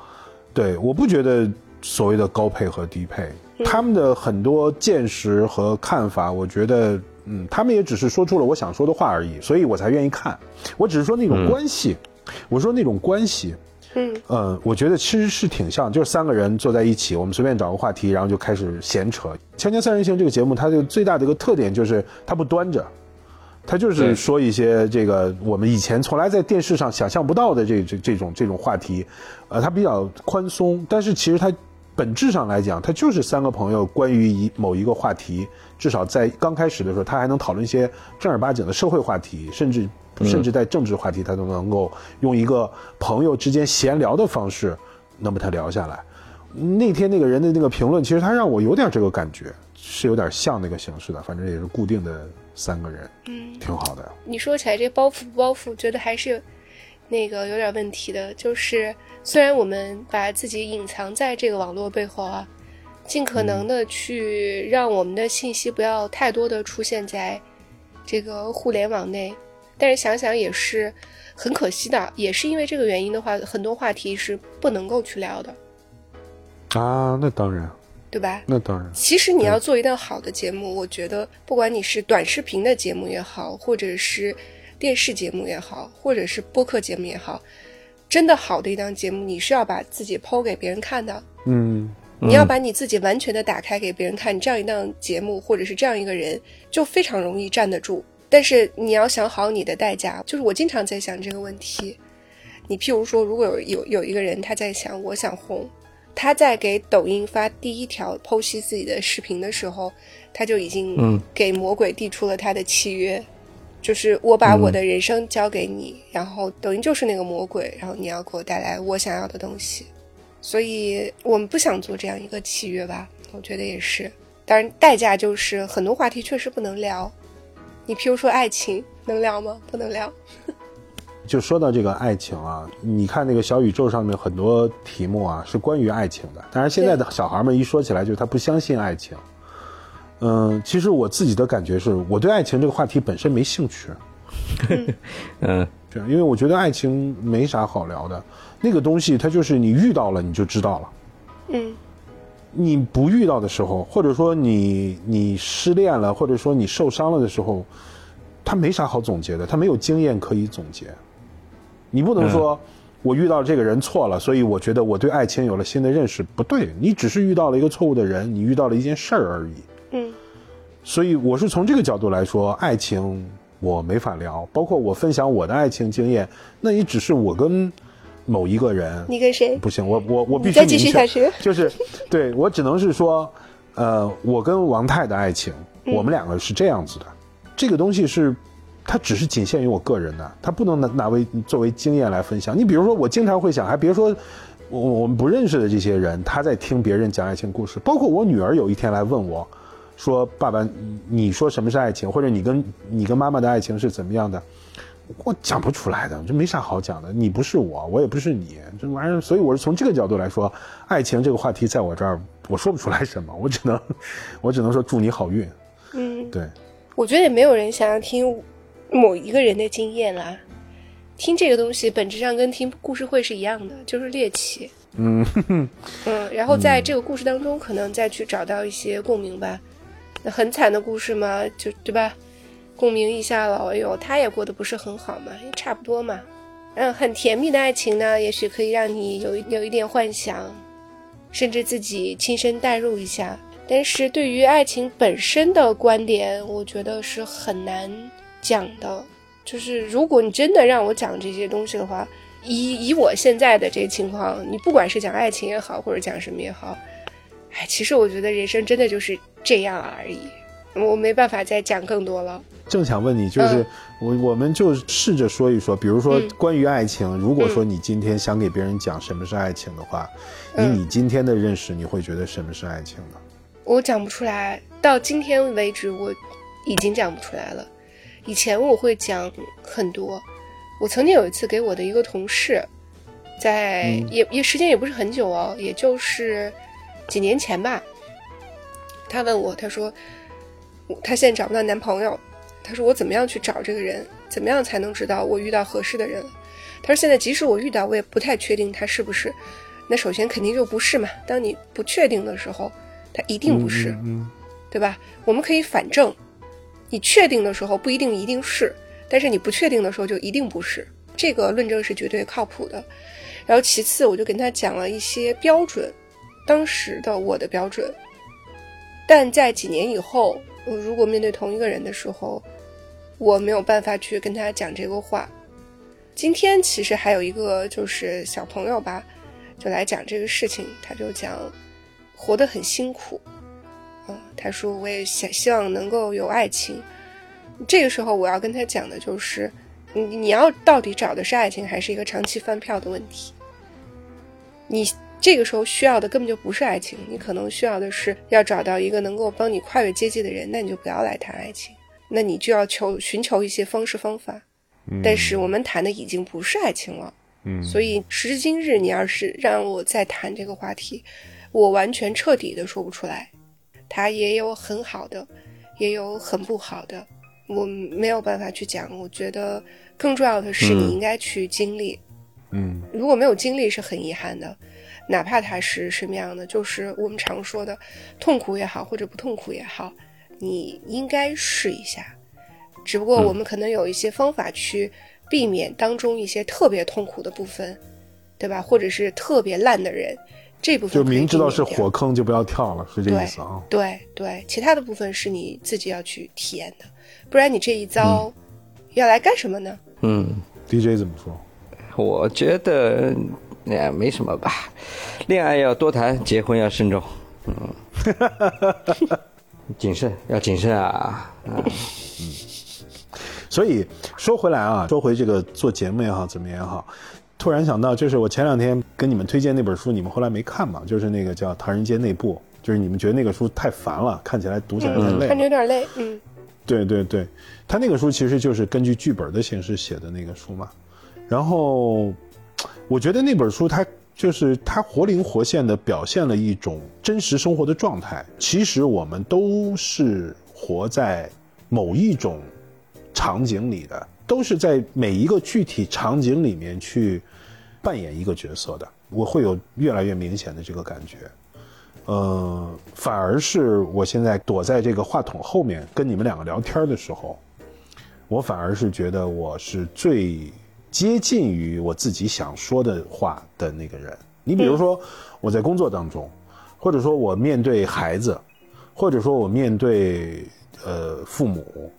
[SPEAKER 2] 对，我不觉得所谓的高配和低配，他们的很多见识和看法，我觉得，嗯，他们也只是说出了我想说的话而已，所以我才愿意看。我只是说那种关系，我说那种关系，
[SPEAKER 1] 嗯
[SPEAKER 2] 呃，我觉得其实是挺像，就是三个人坐在一起，我们随便找个话题，然后就开始闲扯。《锵锵三人行》这个节目，它就最大的一个特点就是它不端着，他就是说一些这个我们以前从来在电视上想象不到的这这这种这种话题，呃，他比较宽松，但是其实他本质上来讲，他就是三个朋友关于一某一个话题，至少在刚开始的时候，他还能讨论一些正儿八经的社会话题，甚至甚至在政治话题，他都能够用一个朋友之间闲聊的方式，能把他聊下来。那天那个人的那个评论，其实他让我有点这个感觉，是有点像那个形式的，反正也是固定的三个人，嗯，挺好的。
[SPEAKER 1] 你说起来这包袱不包袱，觉得还是那个有点问题的。就是虽然我们把自己隐藏在这个网络背后啊，尽可能的去让我们的信息不要太多的出现在这个互联网内，但是想想也是很可惜的。也是因为这个原因的话，很多话题是不能够去聊的。
[SPEAKER 2] 啊，那当然，
[SPEAKER 1] 对吧？
[SPEAKER 2] 那当然。
[SPEAKER 1] 其实你要做一档好的节目，我觉得不管你是短视频的节目也好，或者是电视节目也好，或者是播客节目也好，真的好的一档节目，你是要把自己剖给别人看的。
[SPEAKER 2] 嗯，
[SPEAKER 1] 你要把你自己完全的打开给别人看，这样一档节目或者是这样一个人，就非常容易站得住。但是你要想好你的代价，就是我经常在想这个问题。你譬如说，如果有有有一个人他在想，我想红。他在给抖音发第一条剖析自己的视频的时候，他就已经给魔鬼递出了他的契约，就是我把我的人生交给你，然后抖音就是那个魔鬼，然后你要给我带来我想要的东西，所以我们不想做这样一个契约吧？我觉得也是，当然代价就是很多话题确实不能聊，你譬如说爱情能聊吗？不能聊。
[SPEAKER 2] 就说到这个爱情啊，你看那个小宇宙上面很多题目啊是关于爱情的。当然，现在的小孩们一说起来，就是他不相信爱情。嗯，其实我自己的感觉是，我对爱情这个话题本身没兴趣。
[SPEAKER 3] 嗯，
[SPEAKER 2] 对，因为我觉得爱情没啥好聊的。那个东西，它就是你遇到了你就知道了。
[SPEAKER 1] 嗯，
[SPEAKER 2] 你不遇到的时候，或者说你你失恋了，或者说你受伤了的时候，他没啥好总结的，他没有经验可以总结。你不能说，我遇到这个人错了，所以我觉得我对爱情有了新的认识。不对，你只是遇到了一个错误的人，你遇到了一件事儿而已。
[SPEAKER 1] 嗯，
[SPEAKER 2] 所以我是从这个角度来说，爱情我没法聊。包括我分享我的爱情经验，那也只是我跟某一个人。
[SPEAKER 1] 你跟谁？
[SPEAKER 2] 不行，我我我必须
[SPEAKER 1] 再继续下去。
[SPEAKER 2] 就是，对我只能是说，呃，我跟王太的爱情，我们两个是这样子的。这个东西是。它只是仅限于我个人的，它不能拿拿为作为经验来分享。你比如说，我经常会想，还别说我我们不认识的这些人，他在听别人讲爱情故事。包括我女儿有一天来问我，说：“爸爸，你说什么是爱情？或者你跟你跟妈妈的爱情是怎么样的？”我讲不出来的，这没啥好讲的。你不是我，我也不是你，这玩意儿。所以我是从这个角度来说，爱情这个话题在我这儿，我说不出来什么，我只能我只能说祝你好运。
[SPEAKER 1] 嗯，
[SPEAKER 2] 对，
[SPEAKER 1] 我觉得也没有人想要听。某一个人的经验啦，听这个东西本质上跟听故事会是一样的，就是猎奇。
[SPEAKER 2] 嗯
[SPEAKER 1] 嗯，然后在这个故事当中，可能再去找到一些共鸣吧。那很惨的故事嘛，就对吧？共鸣一下了，哎呦，他也过得不是很好嘛，也差不多嘛。嗯，很甜蜜的爱情呢，也许可以让你有有一点幻想，甚至自己亲身代入一下。但是对于爱情本身的观点，我觉得是很难。讲的，就是如果你真的让我讲这些东西的话，以以我现在的这个情况，你不管是讲爱情也好，或者讲什么也好，哎，其实我觉得人生真的就是这样而已，我没办法再讲更多了。
[SPEAKER 2] 正想问你，就是我我们就试着说一说，比如说关于爱情，如果说你今天想给别人讲什么是爱情的话，以你今天的认识，你会觉得什么是爱情呢？
[SPEAKER 1] 我讲不出来，到今天为止，我已经讲不出来了。以前我会讲很多，我曾经有一次给我的一个同事，在也也时间也不是很久哦，也就是几年前吧。他问我，他说他现在找不到男朋友，他说我怎么样去找这个人，怎么样才能知道我遇到合适的人？他说现在即使我遇到，我也不太确定他是不是。那首先肯定就不是嘛。当你不确定的时候，他一定不是，对吧？我们可以反证。你确定的时候不一定一定是，但是你不确定的时候就一定不是，这个论证是绝对靠谱的。然后其次，我就跟他讲了一些标准，当时的我的标准。但在几年以后，我如果面对同一个人的时候，我没有办法去跟他讲这个话。今天其实还有一个就是小朋友吧，就来讲这个事情，他就讲活得很辛苦，嗯，他说我也想希望能够有爱情。这个时候我要跟他讲的就是，你你要到底找的是爱情，还是一个长期饭票的问题？你这个时候需要的根本就不是爱情，你可能需要的是要找到一个能够帮你跨越阶级的人，那你就不要来谈爱情，那你就要求寻求一些方式方法。但是我们谈的已经不是爱情了，
[SPEAKER 2] 嗯，
[SPEAKER 1] 所以时至今日，你要是让我再谈这个话题，我完全彻底的说不出来。它也有很好的，也有很不好的。我没有办法去讲，我觉得更重要的是你应该去经历。
[SPEAKER 2] 嗯，
[SPEAKER 1] 如果没有经历是很遗憾的，哪怕它是什么样的，就是我们常说的痛苦也好，或者不痛苦也好，你应该试一下。只不过我们可能有一些方法去避免当中一些特别痛苦的部分，对吧？或者是特别烂的人，这部分
[SPEAKER 2] 就明知道是火坑就不要跳了，是这意思啊？
[SPEAKER 1] 对对，其他的部分是你自己要去体验的。不然你这一遭要来干什么呢？
[SPEAKER 3] 嗯
[SPEAKER 2] ，DJ 怎么说？
[SPEAKER 3] 我觉得也没什么吧，恋爱要多谈，结婚要慎重。嗯，谨慎要谨慎啊。嗯，
[SPEAKER 2] 所以说回来啊，说回这个做节目也好，怎么也好，突然想到，就是我前两天跟你们推荐那本书，你们后来没看嘛？就是那个叫《唐人街内部》，就是你们觉得那个书太烦了，看起来读起来太累，
[SPEAKER 1] 看着有点累，嗯。
[SPEAKER 2] 对对对，他那个书其实就是根据剧本的形式写的那个书嘛。然后，我觉得那本书它就是它活灵活现的表现了一种真实生活的状态。其实我们都是活在某一种场景里的，都是在每一个具体场景里面去扮演一个角色的。我会有越来越明显的这个感觉。呃，反而是我现在躲在这个话筒后面跟你们两个聊天的时候，我反而是觉得我是最接近于我自己想说的话的那个人。你比如说，我在工作当中，或者说我面对孩子，或者说我面对呃父母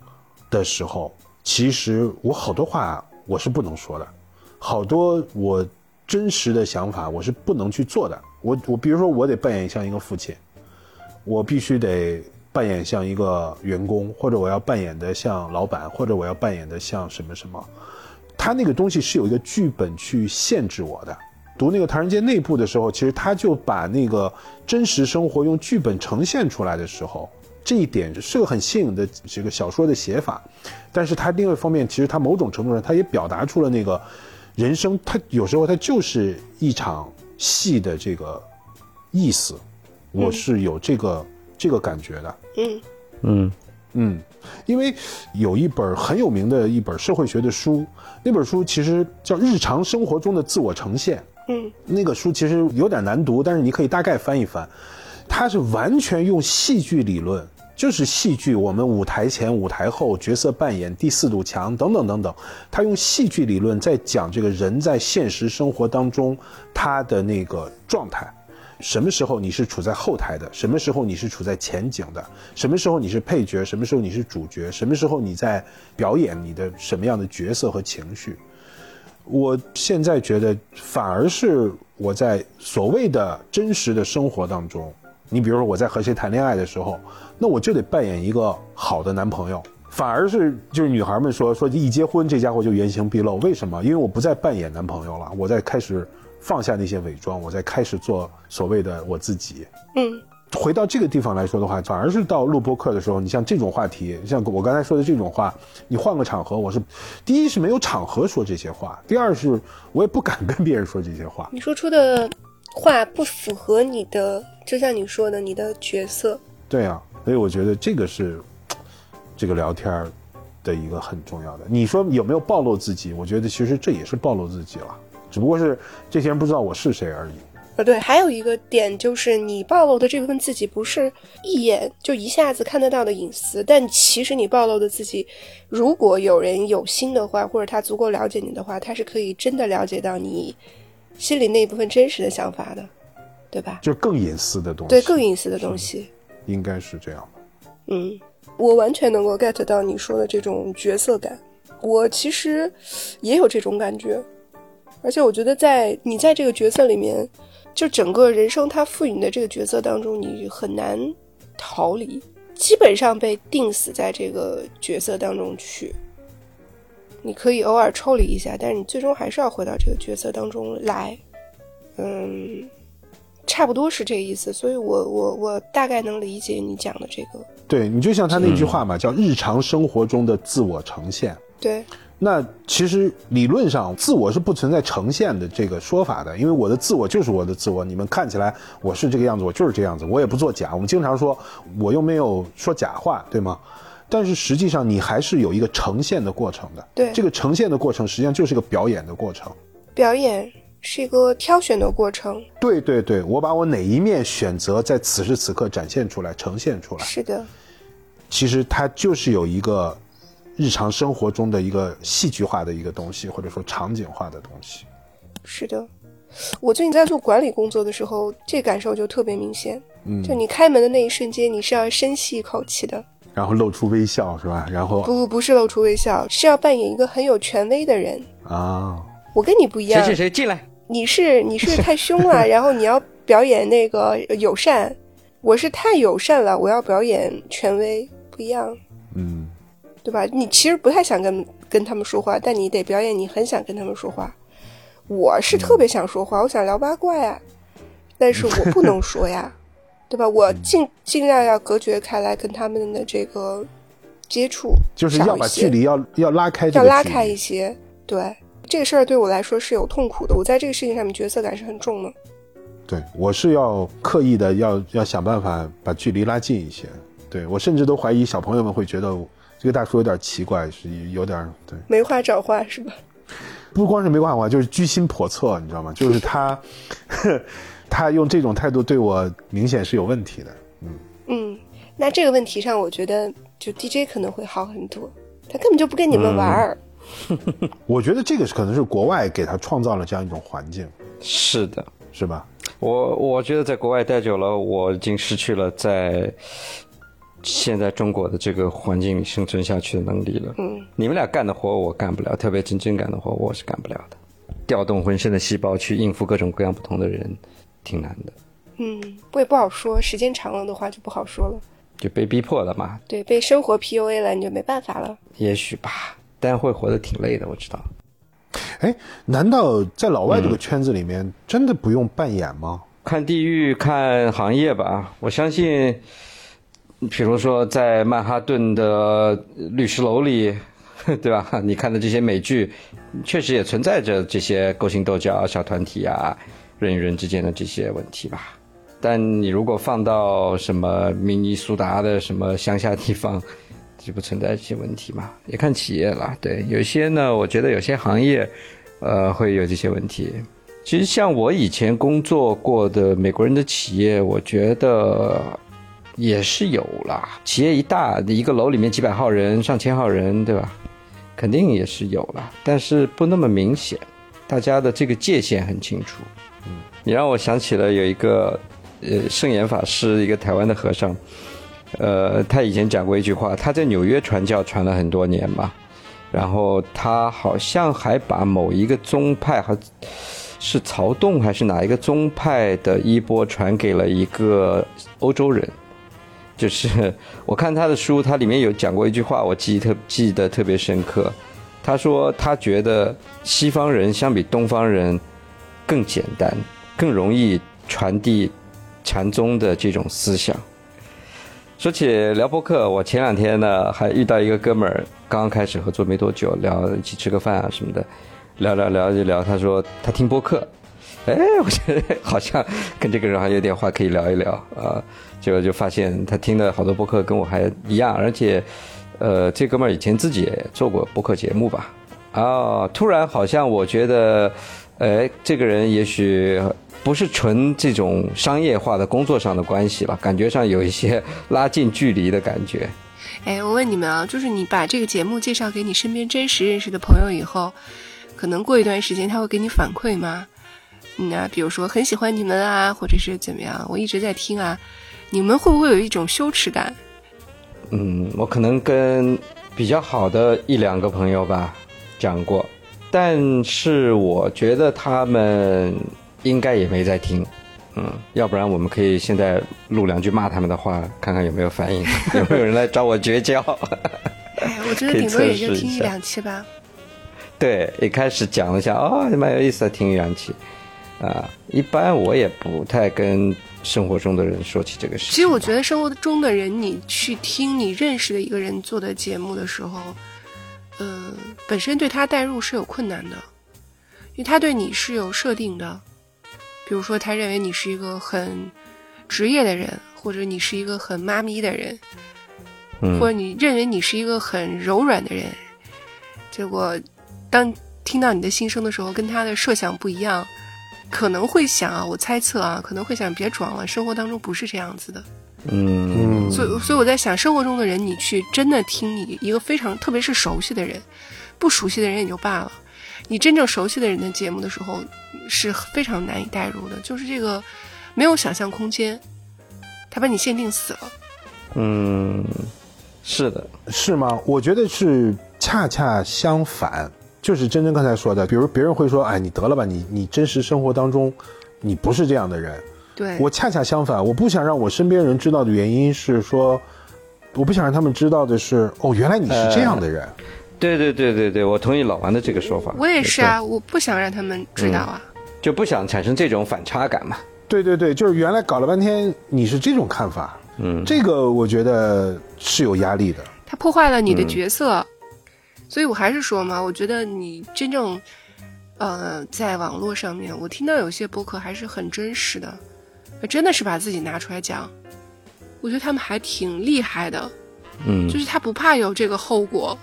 [SPEAKER 2] 的时候，其实我好多话我是不能说的，好多我真实的想法我是不能去做的。我我比如说，我得扮演像一个父亲，我必须得扮演像一个员工，或者我要扮演的像老板，或者我要扮演的像什么什么。他那个东西是有一个剧本去限制我的。读那个《唐人街内部》的时候，其实他就把那个真实生活用剧本呈现出来的时候，这一点是个很新颖的这个小说的写法。但是他另外一方面，其实他某种程度上，他也表达出了那个人生，他有时候他就是一场。戏的这个意思，我是有这个这个感觉的。
[SPEAKER 1] 嗯
[SPEAKER 3] 嗯
[SPEAKER 2] 嗯，因为有一本很有名的一本社会学的书，那本书其实叫《日常生活中的自我呈现》。
[SPEAKER 1] 嗯，
[SPEAKER 2] 那个书其实有点难读，但是你可以大概翻一翻，它是完全用戏剧理论。就是戏剧，我们舞台前、舞台后角色扮演、第四堵墙等等等等，他用戏剧理论在讲这个人在现实生活当中他的那个状态，什么时候你是处在后台的，什么时候你是处在前景的，什么时候你是配角，什么时候你是主角，什么时候你在表演你的什么样的角色和情绪。我现在觉得，反而是我在所谓的真实的生活当中。你比如说我在和谁谈恋爱的时候，那我就得扮演一个好的男朋友。反而是就是女孩们说说一结婚这家伙就原形毕露，为什么？因为我不再扮演男朋友了，我在开始放下那些伪装，我再开始做所谓的我自己。
[SPEAKER 1] 嗯，
[SPEAKER 2] 回到这个地方来说的话，反而是到录播课的时候，你像这种话题，像我刚才说的这种话，你换个场合，我是第一是没有场合说这些话，第二是我也不敢跟别人说这些话。
[SPEAKER 1] 你说出的话不符合你的。就像你说的，你的角色，
[SPEAKER 2] 对啊，所以我觉得这个是这个聊天的一个很重要的。你说有没有暴露自己？我觉得其实这也是暴露自己了，只不过是这些人不知道我是谁而已。
[SPEAKER 1] 呃，对，还有一个点就是你暴露的这部分自己不是一眼就一下子看得到的隐私，但其实你暴露的自己，如果有人有心的话，或者他足够了解你的话，他是可以真的了解到你心里那一部分真实的想法的。对吧？
[SPEAKER 2] 就更隐私的东西，
[SPEAKER 1] 对更隐私的东西，
[SPEAKER 2] 应该是这样的。
[SPEAKER 1] 嗯，我完全能够 get 到你说的这种角色感，我其实也有这种感觉，而且我觉得在你在这个角色里面，就整个人生他赋予你的这个角色当中，你很难逃离，基本上被定死在这个角色当中去。你可以偶尔抽离一下，但是你最终还是要回到这个角色当中来。嗯，差不多是这个意思，所以我我我大概能理解你讲的这个。
[SPEAKER 2] 对你就像他那句话嘛，叫日常生活中的自我呈现。
[SPEAKER 1] 对，
[SPEAKER 2] 那其实理论上自我是不存在呈现的这个说法的，因为我的自我就是我的自我。你们看起来我是这个样子，我就是这样子，我也不做假。我们经常说，我又没有说假话，对吗？但是实际上你还是有一个呈现的过程的。
[SPEAKER 1] 对，
[SPEAKER 2] 这个呈现的过程实际上就是个表演的过程。
[SPEAKER 1] 表演是一个挑选的过程。
[SPEAKER 2] 对对对，我把我哪一面选择在此时此刻展现出来、呈现出来。
[SPEAKER 1] 是的。
[SPEAKER 2] 其实它就是有一个日常生活中的一个戏剧化的一个东西，或者说场景化的东西。
[SPEAKER 1] 是的，我最近在做管理工作的时候，这感受就特别明显。嗯，就你开门的那一瞬间，你是要深吸一口气的，
[SPEAKER 2] 然后露出微笑，是吧？然后
[SPEAKER 1] 不不不是露出微笑，是要扮演一个很有权威的人
[SPEAKER 2] 啊。
[SPEAKER 1] 我跟你不一样，
[SPEAKER 3] 谁谁谁进来？
[SPEAKER 1] 你是你是太凶了，然后你要表演那个友善。我是太友善了，我要表演权威，不一样。
[SPEAKER 2] 嗯，
[SPEAKER 1] 对吧？你其实不太想跟跟他们说话，但你得表演你很想跟他们说话。我是特别想说话，我想聊八卦呀，但是我不能说呀，对吧？我尽尽量要隔绝开来跟他们的这个接触，
[SPEAKER 2] 就是要把距离要要拉开，
[SPEAKER 1] 要拉开一些。对这个事儿对我来说是有痛苦的，我在这个事情上面角色感是很重的。
[SPEAKER 2] 对我是要刻意的要要想办法把距离拉近一些。对我甚至都怀疑小朋友们会觉得这个大叔有点奇怪，是有点对
[SPEAKER 1] 没话找话是吧？
[SPEAKER 2] 不光是没话找话，就是居心叵测，你知道吗？就是他 他用这种态度对我明显是有问题的。
[SPEAKER 1] 嗯嗯，那这个问题上，我觉得就 DJ 可能会好很多，他根本就不跟你们玩儿。
[SPEAKER 2] 我觉得这个是可能是国外给他创造了这样一种环境。
[SPEAKER 3] 是的，
[SPEAKER 2] 是吧？
[SPEAKER 3] 我我觉得在国外待久了，我已经失去了在现在中国的这个环境里生存下去的能力了。
[SPEAKER 1] 嗯，
[SPEAKER 3] 你们俩干的活我干不了，特别真正干的活我是干不了的。调动浑身的细胞去应付各种各样不同的人，挺难的。
[SPEAKER 1] 嗯，我也不好说，时间长了的话就不好说了。
[SPEAKER 3] 就被逼迫了嘛？
[SPEAKER 1] 对，被生活 PUA 了，你就没办法了。
[SPEAKER 3] 也许吧，但会活得挺累的，我知道。
[SPEAKER 2] 哎，难道在老外这个圈子里面真的不用扮演吗？
[SPEAKER 3] 看地域，看行业吧。我相信，比如说在曼哈顿的律师楼里，对吧？你看的这些美剧，确实也存在着这些勾心斗角、小团体啊，人与人之间的这些问题吧。但你如果放到什么明尼苏达的什么乡下地方，就不存在这些问题嘛？也看企业了。对，有些呢，我觉得有些行业，呃，会有这些问题。其实像我以前工作过的美国人的企业，我觉得也是有啦。企业一大，一个楼里面几百号人、上千号人，对吧？肯定也是有了，但是不那么明显，大家的这个界限很清楚。嗯，你让我想起了有一个。呃，圣严法师，一个台湾的和尚，呃，他以前讲过一句话，他在纽约传教传了很多年嘛，然后他好像还把某一个宗派，和是曹洞还是哪一个宗派的衣钵传给了一个欧洲人，就是我看他的书，他里面有讲过一句话，我记忆特记得特别深刻，他说他觉得西方人相比东方人更简单，更容易传递。禅宗的这种思想。说起聊播客，我前两天呢还遇到一个哥们儿，刚刚开始合作没多久，聊一起吃个饭啊什么的，聊聊聊就聊，他说他听播客，哎，我觉得好像跟这个人还有点话可以聊一聊啊，结果就发现他听的好多播客跟我还一样，而且，呃，这哥们儿以前自己也做过播客节目吧，啊，突然好像我觉得，哎，这个人也许。不是纯这种商业化的工作上的关系了，感觉上有一些拉近距离的感觉。
[SPEAKER 1] 哎，我问你们啊，就是你把这个节目介绍给你身边真实认识的朋友以后，可能过一段时间他会给你反馈吗？那比如说很喜欢你们啊，或者是怎么样？我一直在听啊，你们会不会有一种羞耻感？
[SPEAKER 3] 嗯，我可能跟比较好的一两个朋友吧讲过，但是我觉得他们应该也没在听。嗯，要不然我们可以现在录两句骂他们的话，看看有没有反应，有没有人来找我绝交。
[SPEAKER 1] 哎，我觉得顶多也就 听一两期吧。
[SPEAKER 3] 对，一开始讲了一下，哦，蛮有意思的，听一两期。啊，一般我也不太跟生活中的人说起这个事情。
[SPEAKER 1] 其实我觉得生活中的人，你去听你认识的一个人做的节目的时候，呃，本身对他代入是有困难的，因为他对你是有设定的。比如说，他认为你是一个很职业的人，或者你是一个很妈咪的人，或者你认为你是一个很柔软的人，结果当听到你的心声的时候，跟他的设想不一样，可能会想啊，我猜测啊，可能会想别装了，生活当中不是这样子的。
[SPEAKER 3] 嗯，
[SPEAKER 1] 所以所以我在想，生活中的人，你去真的听你一个非常特别是熟悉的人，不熟悉的人也就罢了。你真正熟悉的人的节目的时候，是非常难以代入的，就是这个没有想象空间，他把你限定死了。
[SPEAKER 3] 嗯，是的，
[SPEAKER 2] 是吗？我觉得是恰恰相反，就是真真刚才说的，比如别人会说，哎，你得了吧，你你真实生活当中，你不是这样的人。
[SPEAKER 1] 对
[SPEAKER 2] 我恰恰相反，我不想让我身边人知道的原因是说，我不想让他们知道的是，哦，原来你是这样的人。
[SPEAKER 3] 对对对对对，我同意老王的这个说法。
[SPEAKER 1] 我也是啊，我不想让他们知道啊，
[SPEAKER 3] 就不想产生这种反差感嘛。
[SPEAKER 2] 对对对，就是原来搞了半天你是这种看法，
[SPEAKER 3] 嗯，
[SPEAKER 2] 这个我觉得是有压力的。
[SPEAKER 1] 他破坏了你的角色，所以我还是说嘛，我觉得你真正，呃，在网络上面，我听到有些博客还是很真实的，真的是把自己拿出来讲，我觉得他们还挺厉害的，
[SPEAKER 3] 嗯，
[SPEAKER 1] 就是他不怕有这个后果。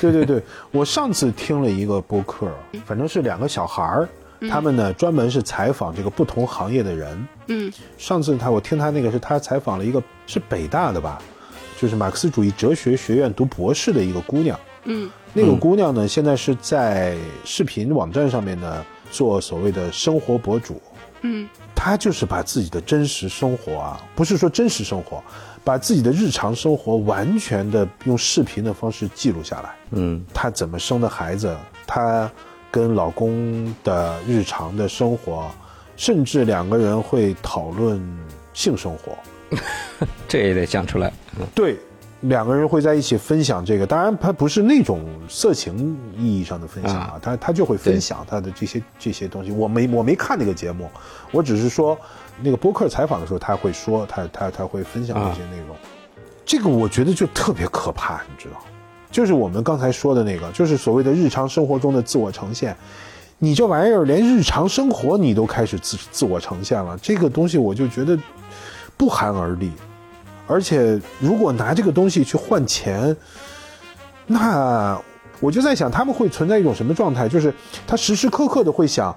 [SPEAKER 2] 对对对，我上次听了一个播客，反正是两个小孩儿，他们呢专门是采访这个不同行业的人。
[SPEAKER 1] 嗯，
[SPEAKER 2] 上次他我听他那个是他采访了一个是北大的吧，就是马克思主义哲学学院读博士的一个姑娘。
[SPEAKER 1] 嗯，
[SPEAKER 2] 那个姑娘呢现在是在视频网站上面呢做所谓的生活博主。
[SPEAKER 1] 嗯，
[SPEAKER 2] 她就是把自己的真实生活啊，不是说真实生活。把自己的日常生活完全的用视频的方式记录下来。
[SPEAKER 3] 嗯，
[SPEAKER 2] 她怎么生的孩子，她跟老公的日常的生活，甚至两个人会讨论性生活。
[SPEAKER 3] 这也得讲出来。
[SPEAKER 2] 对，两个人会在一起分享这个。当然，他不是那种色情意义上的分享啊，他他就会分享他的这些这些东西。我没我没看那个节目，我只是说。那个播客采访的时候，他会说他他他会分享这些内容，这个我觉得就特别可怕，你知道，就是我们刚才说的那个，就是所谓的日常生活中的自我呈现，你这玩意儿连日常生活你都开始自自我呈现了，这个东西我就觉得不寒而栗，而且如果拿这个东西去换钱，那我就在想他们会存在一种什么状态，就是他时时刻刻的会想。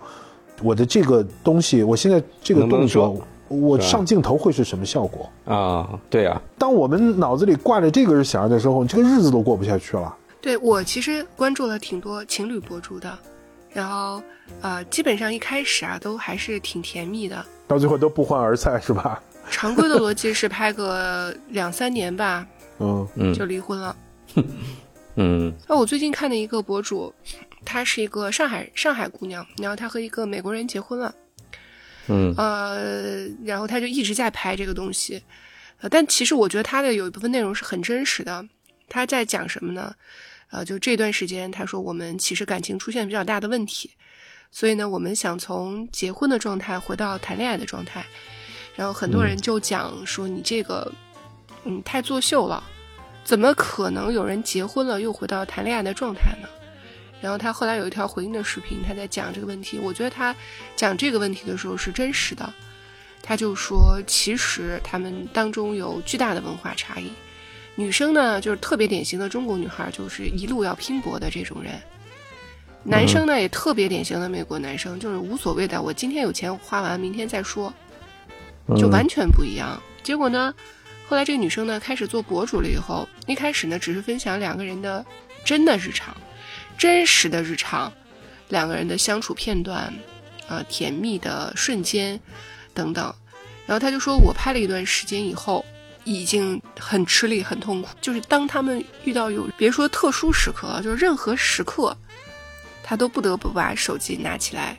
[SPEAKER 2] 我的这个东西，我现在这个动作，我上镜头会是什么效果
[SPEAKER 3] 啊？对啊，
[SPEAKER 2] 当我们脑子里挂着这个想的时候，这个日子都过不下去了。
[SPEAKER 1] 对我其实关注了挺多情侣博主的，然后呃，基本上一开始啊都还是挺甜蜜的，
[SPEAKER 2] 到最后都不欢而散是吧？
[SPEAKER 1] 常规的逻辑是拍个两三年吧，
[SPEAKER 2] 嗯
[SPEAKER 3] 嗯，
[SPEAKER 1] 就离婚了。
[SPEAKER 3] 嗯，
[SPEAKER 1] 那我最近看的一个博主。她是一个上海上海姑娘，然后她和一个美国人结婚了，
[SPEAKER 3] 嗯，
[SPEAKER 1] 呃，然后她就一直在拍这个东西，呃，但其实我觉得她的有一部分内容是很真实的。她在讲什么呢？呃，就这段时间，她说我们其实感情出现比较大的问题，所以呢，我们想从结婚的状态回到谈恋爱的状态。然后很多人就讲说你这个，嗯，太作秀了，怎么可能有人结婚了又回到谈恋爱的状态呢？然后他后来有一条回应的视频，他在讲这个问题。我觉得他讲这个问题的时候是真实的。他就说，其实他们当中有巨大的文化差异。女生呢，就是特别典型的中国女孩，就是一路要拼搏的这种人；男生呢，也特别典型的美国男生，就是无所谓的，我今天有钱花完，明天再说，就完全不一样。结果呢，后来这个女生呢开始做博主了以后，一开始呢只是分享两个人的真的日常。真实的日常，两个人的相处片段，呃，甜蜜的瞬间，等等。然后他就说，我拍了一段时间以后，已经很吃力、很痛苦。就是当他们遇到有别说特殊时刻，就是任何时刻，他都不得不把手机拿起来，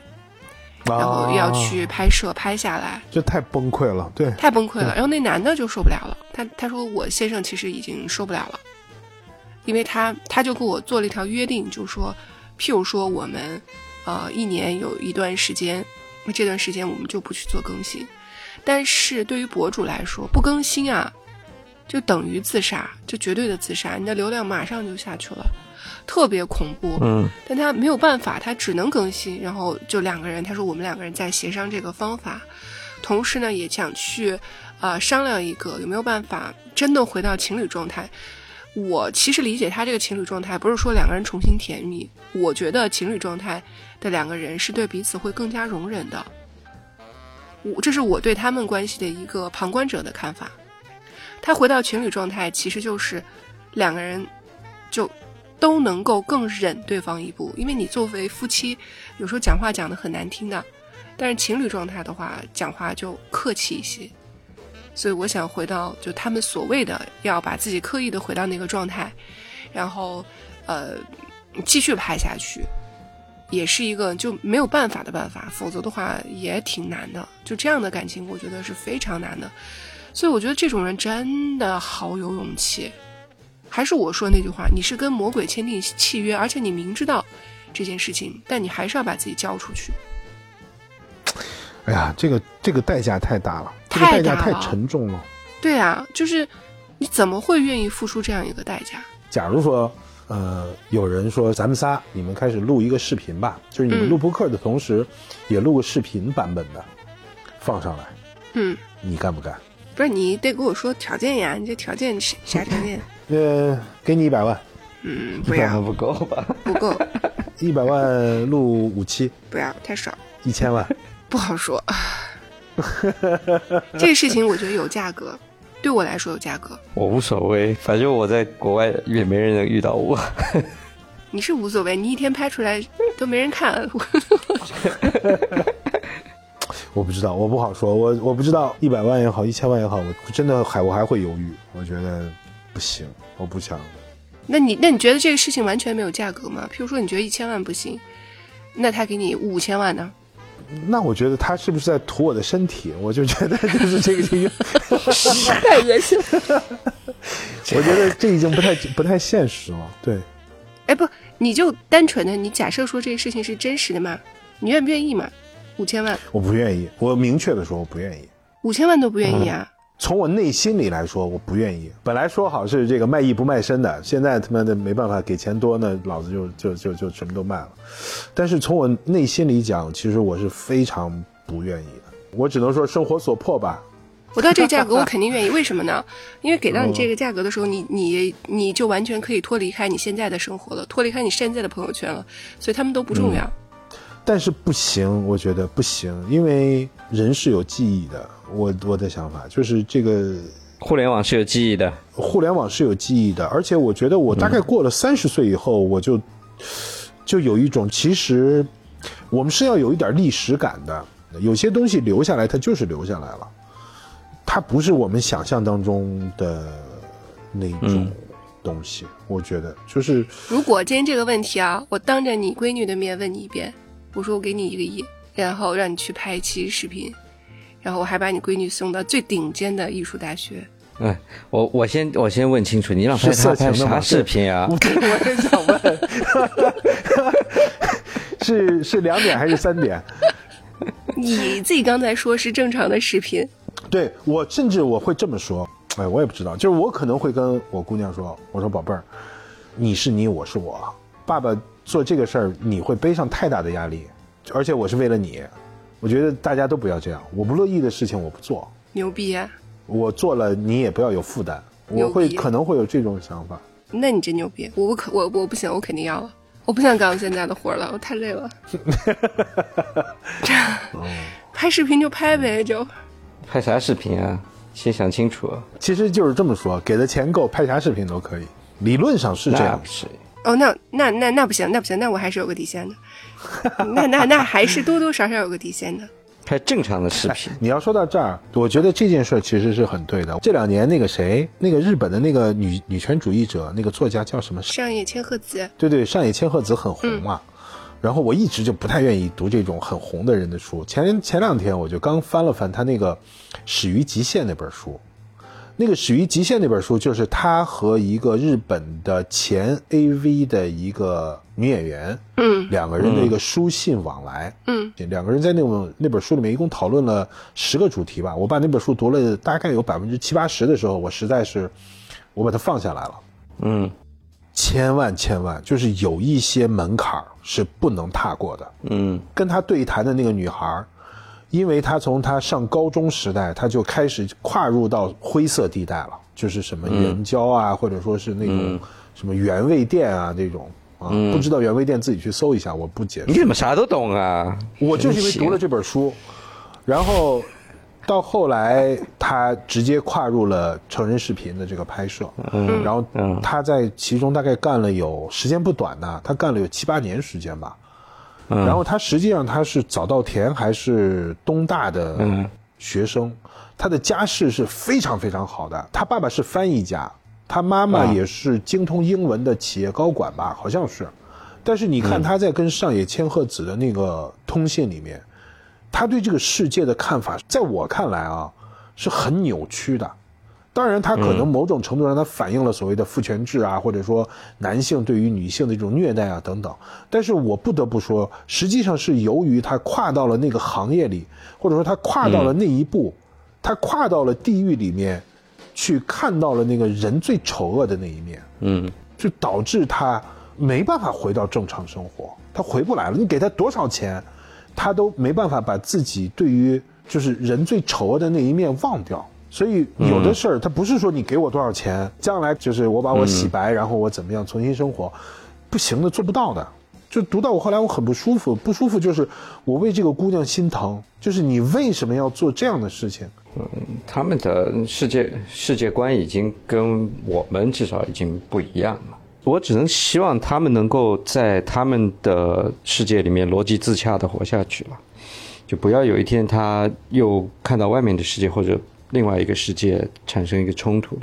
[SPEAKER 1] 然后要去拍摄、拍下来，
[SPEAKER 2] 这太崩溃了，对，
[SPEAKER 1] 太崩溃了。然后那男的就受不了了，他他说我先生其实已经受不了了，因为他他就跟我做了一条约定，就说，譬如说我们，呃，一年有一段时间，那这段时间我们就不去做更新。但是对于博主来说，不更新啊，就等于自杀，就绝对的自杀，你的流量马上就下去了，特别恐怖。
[SPEAKER 3] 嗯，
[SPEAKER 1] 但他没有办法，他只能更新，然后就两个人，他说我们两个人在协商这个方法，同时呢也想去，呃，商量一个有没有办法真的回到情侣状态。我其实理解他这个情侣状态，不是说两个人重新甜蜜，我觉得情侣状态的两个人是对彼此会更加容忍的。我这是我对他们关系的一个旁观者的看法。他回到情侣状态，其实就是两个人就都能够更忍对方一步，因为你作为夫妻，有时候讲话讲的很难听的，但是情侣状态的话，讲话就客气一些。所以我想回到就他们所谓的要把自己刻意的回到那个状态，然后呃继续拍下去。也是一个就没有办法的办法，否则的话也挺难的。就这样的感情，我觉得是非常难的。所以我觉得这种人真的好有勇气。还是我说那句话，你是跟魔鬼签订契约，而且你明知道这件事情，但你还是要把自己交出去。
[SPEAKER 2] 哎呀，这个这个代价太大了，这个代价太沉重了。
[SPEAKER 1] 对啊，就是你怎么会愿意付出这样一个代价？
[SPEAKER 2] 假如说。呃，有人说咱们仨，你们开始录一个视频吧，就是你们录播客的同时，也录个视频版本的，放上来。
[SPEAKER 1] 嗯，
[SPEAKER 2] 你干不干？
[SPEAKER 1] 不是，你得给我说条件呀，你这条件是啥条件？
[SPEAKER 2] 呃，给你一百万。
[SPEAKER 1] 嗯，不要，
[SPEAKER 3] 不够吧？
[SPEAKER 1] 不够。
[SPEAKER 2] 一百万录五期。
[SPEAKER 1] 不要，太少。
[SPEAKER 2] 一千万。
[SPEAKER 1] 不好说。这个事情我觉得有价格。对我来说有价格，
[SPEAKER 3] 我无所谓，反正我在国外也没人能遇到我。
[SPEAKER 1] 你是无所谓，你一天拍出来都没人看。
[SPEAKER 2] 我不知道，我不好说，我我不知道一百万也好，一千万也好，我真的还我还会犹豫。我觉得不行，我不想。
[SPEAKER 1] 那你那你觉得这个事情完全没有价格吗？譬如说你觉得一千万不行，那他给你五千万呢？
[SPEAKER 2] 那我觉得他是不是在图我的身体？我就觉得就是这个这个
[SPEAKER 1] 太恶心了。
[SPEAKER 2] 我觉得这已经不太不太现实了。对，
[SPEAKER 1] 哎不，你就单纯的你假设说这个事情是真实的嘛？你愿不愿意嘛？五千万？
[SPEAKER 2] 我不愿意。我明确的说，我不愿意。
[SPEAKER 1] 五千万都不愿意啊？
[SPEAKER 2] 从我内心里来说，我不愿意。本来说好是这个卖艺不卖身的，现在他妈的没办法，给钱多呢，老子就就就就什么都卖了。但是从我内心里讲，其实我是非常不愿意的。我只能说生活所迫吧。
[SPEAKER 1] 我到这个价格，我肯定愿意。为什么呢？因为给到你这个价格的时候，你你你就完全可以脱离开你现在的生活了，脱离开你现在的朋友圈了，所以他们都不重要。
[SPEAKER 2] 但是不行，我觉得不行，因为人是有记忆的。我我的想法就是这个，
[SPEAKER 3] 互联网是有记忆的，
[SPEAKER 2] 互联网是有记忆的，而且我觉得我大概过了三十岁以后，我就就有一种，其实我们是要有一点历史感的，有些东西留下来，它就是留下来了，它不是我们想象当中的那种东西。我觉得就是，
[SPEAKER 1] 如果今天这个问题啊，我当着你闺女的面问你一遍，我说我给你一个亿，然后让你去拍一期视频。然后我还把你闺女送到最顶尖的艺术大学。
[SPEAKER 3] 嗯，我我先我先问清楚，你让拍他拍啥视频啊？
[SPEAKER 2] 我也想问，是是两点还是三点？
[SPEAKER 1] 你自己刚才说是正常的视频。
[SPEAKER 2] 对我甚至我会这么说，哎，我也不知道，就是我可能会跟我姑娘说，我说宝贝儿，你是你，我是我，爸爸做这个事儿你会背上太大的压力，而且我是为了你。我觉得大家都不要这样，我不乐意的事情我不做。
[SPEAKER 1] 牛逼呀！
[SPEAKER 2] 我做了，你也不要有负担。我会可能会有这种想法。
[SPEAKER 1] 那你真牛逼！我不可我我不行，我肯定要了。我不想干现在的活了，我太累了。拍视频就拍呗，就
[SPEAKER 3] 拍啥视频啊？先想清楚。
[SPEAKER 2] 其实就是这么说，给的钱够，拍啥视频都可以。理论上是这样。
[SPEAKER 3] 是。
[SPEAKER 1] 哦，那那那那不行，那不行，那我还是有个底线的。那那那还是多多少少有个底线的。
[SPEAKER 3] 拍正常的视频。
[SPEAKER 2] 你要说到这儿，我觉得这件事其实是很对的。这两年那个谁，那个日本的那个女女权主义者，那个作家叫什么？
[SPEAKER 1] 上野千鹤子。
[SPEAKER 2] 对对，上野千鹤子很红嘛。然后我一直就不太愿意读这种很红的人的书。前前两天我就刚翻了翻他那个《始于极限》那本书。那个《始于极限》那本书，就是他和一个日本的前 AV 的一个女演员，
[SPEAKER 1] 嗯，
[SPEAKER 2] 两个人的一个书信往来，
[SPEAKER 1] 嗯，
[SPEAKER 2] 两个人在那本那本书里面一共讨论了十个主题吧。我把那本书读了大概有百分之七八十的时候，我实在是我把它放下来了。
[SPEAKER 3] 嗯，
[SPEAKER 2] 千万千万，就是有一些门槛是不能踏过的。
[SPEAKER 3] 嗯，
[SPEAKER 2] 跟他对谈的那个女孩。因为他从他上高中时代，他就开始跨入到灰色地带了，就是什么援交啊，或者说是那种什么原味店啊这种啊，不知道原味店自己去搜一下，我不解释。
[SPEAKER 3] 你怎么啥都懂啊？
[SPEAKER 2] 我就是因为读了这本书，然后到后来他直接跨入了成人视频的这个拍摄，然后他在其中大概干了有时间不短呢，他干了有七八年时间吧。然后他实际上他是早稻田还是东大的学生，他的家世是非常非常好的。他爸爸是翻译家，他妈妈也是精通英文的企业高管吧，好像是。但是你看他在跟上野千鹤子的那个通信里面，他对这个世界的看法，在我看来啊，是很扭曲的。当然，他可能某种程度上，他反映了所谓的父权制啊，或者说男性对于女性的这种虐待啊等等。但是我不得不说，实际上是由于他跨到了那个行业里，或者说他跨到了那一步，他跨到了地狱里面，去看到了那个人最丑恶的那一面，
[SPEAKER 3] 嗯，
[SPEAKER 2] 就导致他没办法回到正常生活，他回不来了。你给他多少钱，他都没办法把自己对于就是人最丑恶的那一面忘掉。所以有的事儿，它不是说你给我多少钱，将来就是我把我洗白，然后我怎么样重新生活，不行的，做不到的。就读到我后来，我很不舒服，不舒服就是我为这个姑娘心疼，就是你为什么要做这样的事情？
[SPEAKER 3] 嗯，他们的世界世界观已经跟我们至少已经不一样了。我只能希望他们能够在他们的世界里面逻辑自洽的活下去了，就不要有一天他又看到外面的世界或者。另外一个世界产生一个冲突了。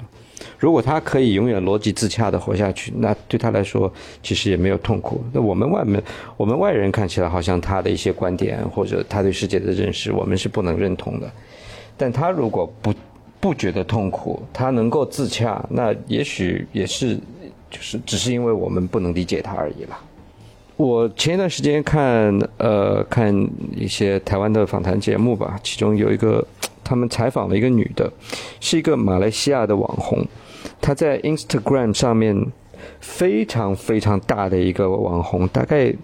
[SPEAKER 3] 如果他可以永远逻辑自洽的活下去，那对他来说其实也没有痛苦。那我们外面我们外人看起来好像他的一些观点或者他对世界的认识，我们是不能认同的。但他如果不不觉得痛苦，他能够自洽，那也许也是就是只是因为我们不能理解他而已了。我前一段时间看呃看一些台湾的访谈节目吧，其中有一个。他们采访了一个女的，是一个马来西亚的网红，她在 Instagram 上面非常非常大的一个网红，大概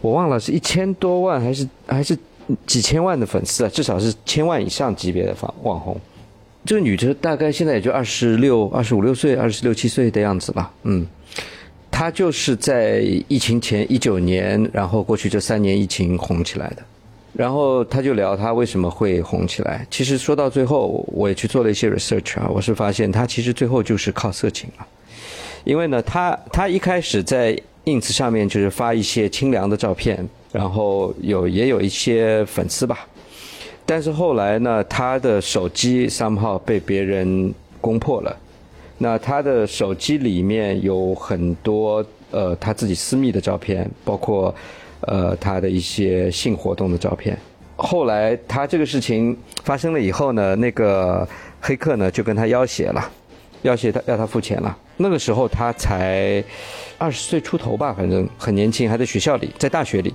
[SPEAKER 3] 我忘了是一千多万还是还是几千万的粉丝啊，至少是千万以上级别的网网红。这个女的大概现在也就二十六、二十五六岁、二十六七岁的样子吧，嗯，他就是在疫情前一九年，然后过去这三年疫情红起来的。然后他就聊他为什么会红起来。其实说到最后，我也去做了一些 research 啊，我是发现他其实最后就是靠色情了。因为呢，他他一开始在 ins 上面就是发一些清凉的照片，然后有也有一些粉丝吧。但是后来呢，他的手机 somehow 被别人攻破了。那他的手机里面有很多呃他自己私密的照片，包括。呃，他的一些性活动的照片。后来他这个事情发生了以后呢，那个黑客呢就跟他要挟了，要挟他要他付钱了。那个时候他才二十岁出头吧，反正很年轻，还在学校里，在大学里。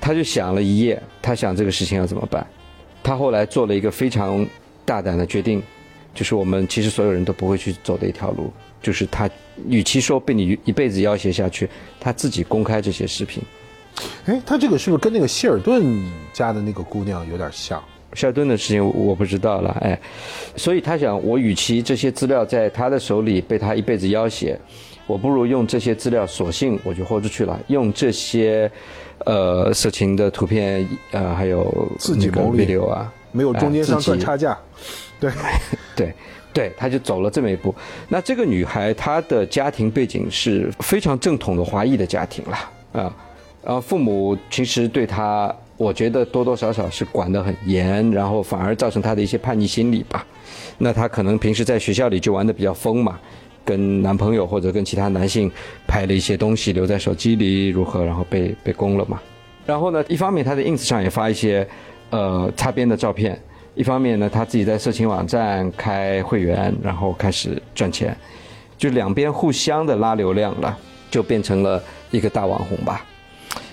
[SPEAKER 3] 他就想了一夜，他想这个事情要怎么办。他后来做了一个非常大胆的决定，就是我们其实所有人都不会去走的一条路，就是他与其说被你一辈子要挟下去，他自己公开这些视频。
[SPEAKER 2] 哎，他这个是不是跟那个希尔顿家的那个姑娘有点像？
[SPEAKER 3] 希尔顿的事情我不知道了，哎，所以他想，我与其这些资料在他的手里被他一辈子要挟，我不如用这些资料，索性我就豁出去了，用这些呃色情的图片，呃还有
[SPEAKER 2] 自己牟利
[SPEAKER 3] 啊，
[SPEAKER 2] 没有中间商赚差价，对
[SPEAKER 3] 对对，他就走了这么一步。那这个女孩她的家庭背景是非常正统的华裔的家庭了啊。然后父母其实对她我觉得多多少少是管得很严，然后反而造成她的一些叛逆心理吧。那他可能平时在学校里就玩的比较疯嘛，跟男朋友或者跟其他男性拍了一些东西留在手机里，如何，然后被被攻了嘛。然后呢，一方面他在 ins 上也发一些呃擦边的照片，一方面呢他自己在色情网站开会员，然后开始赚钱，就两边互相的拉流量了，就变成了一个大网红吧。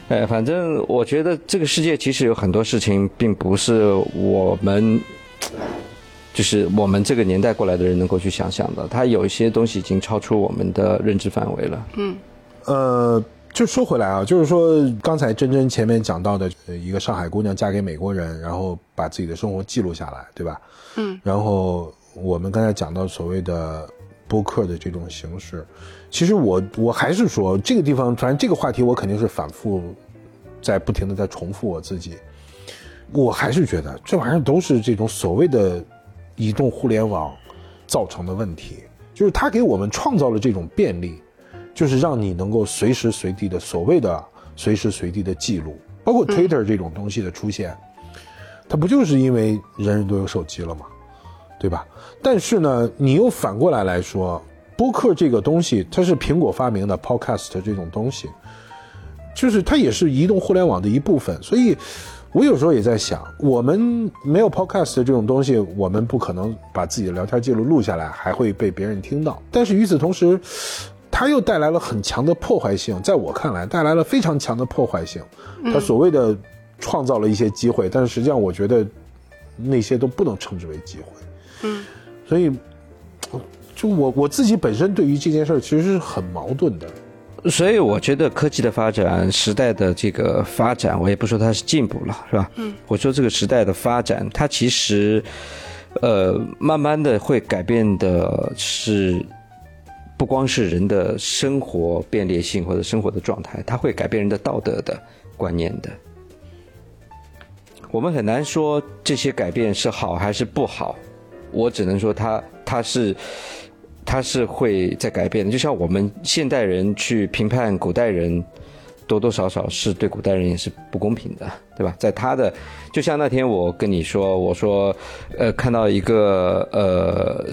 [SPEAKER 3] 呃，反正我觉得这个世界其实有很多事情，并不是我们，就是我们这个年代过来的人能够去想象的。他有一些东西已经超出我们的认知范围了。
[SPEAKER 1] 嗯，
[SPEAKER 2] 呃，就说回来啊，就是说刚才真真前面讲到的，呃一个上海姑娘嫁给美国人，然后把自己的生活记录下来，对吧？
[SPEAKER 1] 嗯，
[SPEAKER 2] 然后我们刚才讲到所谓的播客的这种形式，其实我我还是说这个地方，反正这个话题我肯定是反复在不停的在重复我自己，我还是觉得这玩意儿都是这种所谓的移动互联网造成的问题，就是它给我们创造了这种便利，就是让你能够随时随地的所谓的随时随地的记录，包括 Twitter 这种东西的出现，它不就是因为人人都有手机了吗？对吧？但是呢，你又反过来来说，播客这个东西，它是苹果发明的 Podcast 这种东西，就是它也是移动互联网的一部分。所以，我有时候也在想，我们没有 Podcast 这种东西，我们不可能把自己的聊天记录录下来，还会被别人听到。但是与此同时，它又带来了很强的破坏性，在我看来，带来了非常强的破坏性。它所谓的创造了一些机会，但是实际上，我觉得那些都不能称之为机会。
[SPEAKER 1] 嗯，
[SPEAKER 2] 所以，就我我自己本身对于这件事儿其实是很矛盾的。
[SPEAKER 3] 所以我觉得科技的发展，时代的这个发展，我也不说它是进步了，是吧？嗯，我说这个时代的发展，它其实，呃，慢慢的会改变的是，不光是人的生活便利性或者生活的状态，它会改变人的道德的观念的。我们很难说这些改变是好还是不好，我只能说它它是它是会在改变的。就像我们现代人去评判古代人，多多少少是对古代人也是不公平的，对吧？在他的，就像那天我跟你说，我说，呃，看到一个呃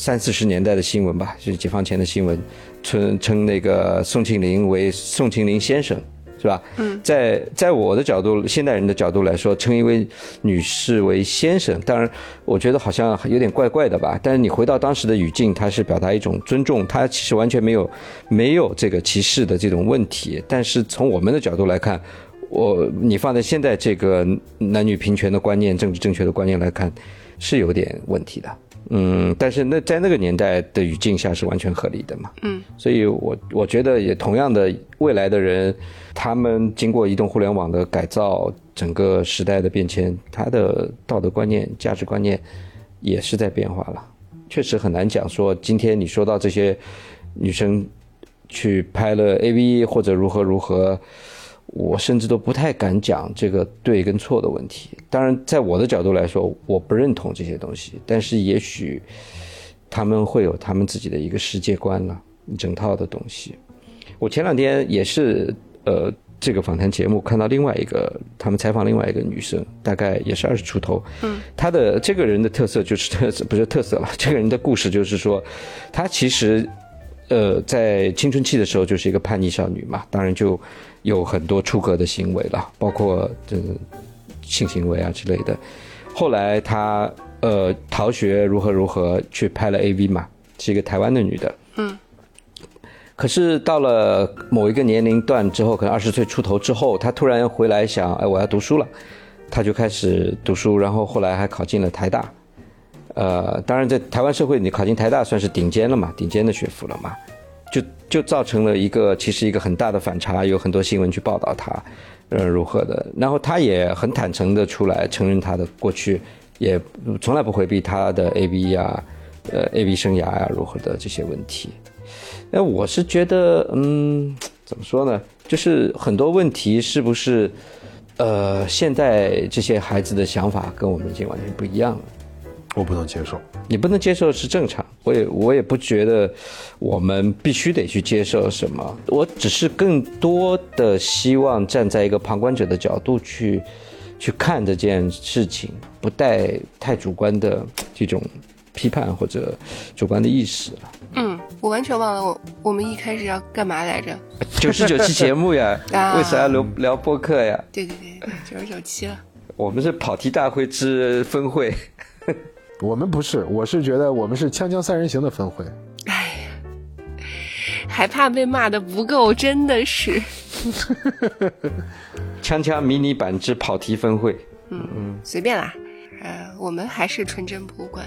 [SPEAKER 3] 三四十年代的新闻吧，就是解放前的新闻，称称那个宋庆龄为宋庆龄先生。是吧？嗯，在在我的角度，现代人的角度来说，称一位女士为先生，当然，我觉得好像有点怪怪的吧。但是你回到当时的语境，它是表达一种尊重，它其实完全没有没有这个歧视的这种问题。但是从我们的角度来看，我你放在现在这个男女平权的观念、政治正确的观念来看，是有点问题的。嗯，但是那在那个年代的语境下是完全合理的嘛？
[SPEAKER 1] 嗯，
[SPEAKER 3] 所以我我觉得也同样的，未来的人，他们经过移动互联网的改造，整个时代的变迁，他的道德观念、价值观念也是在变化了。确实很难讲说，今天你说到这些女生去拍了 AV 或者如何如何。我甚至都不太敢讲这个对跟错的问题。当然，在我的角度来说，我不认同这些东西。但是，也许他们会有他们自己的一个世界观了，一整套的东西。我前两天也是，呃，这个访谈节目看到另外一个，他们采访另外一个女生，大概也是二十出头。嗯，她的这个人的特色就是特色，不是特色了。这个人的故事就是说，她其实，呃，在青春期的时候就是一个叛逆少女嘛，当然就。有很多出格的行为了，包括这个性行为啊之类的。后来他呃逃学如何如何去拍了 AV 嘛，是一个台湾的女的。
[SPEAKER 1] 嗯。
[SPEAKER 3] 可是到了某一个年龄段之后，可能二十岁出头之后，她突然回来想，哎，我要读书了，她就开始读书，然后后来还考进了台大。呃，当然在台湾社会，你考进台大算是顶尖了嘛，顶尖的学府了嘛。就就造成了一个其实一个很大的反差，有很多新闻去报道他，呃如何的，然后他也很坦诚的出来承认他的过去，也从来不回避他的 A B 呀，呃 A B 生涯呀如何的这些问题。那我是觉得，嗯，怎么说呢？就是很多问题是不是，呃，现在这些孩子的想法跟我们已经完全不一样了。
[SPEAKER 2] 我不能接受。
[SPEAKER 3] 你不能接受是正常，我也我也不觉得我们必须得去接受什么，我只是更多的希望站在一个旁观者的角度去去看这件事情，不带太主观的这种批判或者主观的意识。
[SPEAKER 1] 嗯，我完全忘了我我们一开始要干嘛来着？
[SPEAKER 3] 九十九期节目呀，
[SPEAKER 1] 啊
[SPEAKER 3] 为啥要聊聊播客呀？
[SPEAKER 1] 对对对，九十九期了。
[SPEAKER 3] 我们是跑题大会之分会。
[SPEAKER 2] 我们不是，我是觉得我们是锵锵三人行的分会。
[SPEAKER 1] 哎呀，还怕被骂的不够，真的是。
[SPEAKER 3] 锵锵迷你版之跑题分会，嗯嗯
[SPEAKER 1] 随便啦，呃，我们还是纯真博物馆。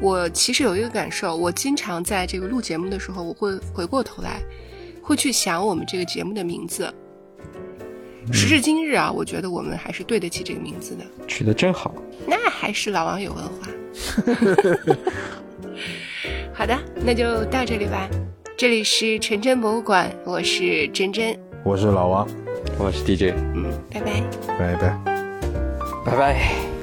[SPEAKER 1] 我其实有一个感受，我经常在这个录节目的时候，我会回过头来，会去想我们这个节目的名字。时至今日啊，我觉得我们还是对得起这个名字的。
[SPEAKER 3] 取得真好。
[SPEAKER 1] 那还是老王有文化。好的，那就到这里吧。这里是纯真博物馆，我是真真，
[SPEAKER 2] 我是老王，
[SPEAKER 3] 我是 DJ，
[SPEAKER 1] 嗯，拜拜。
[SPEAKER 2] 拜拜。
[SPEAKER 3] 拜拜。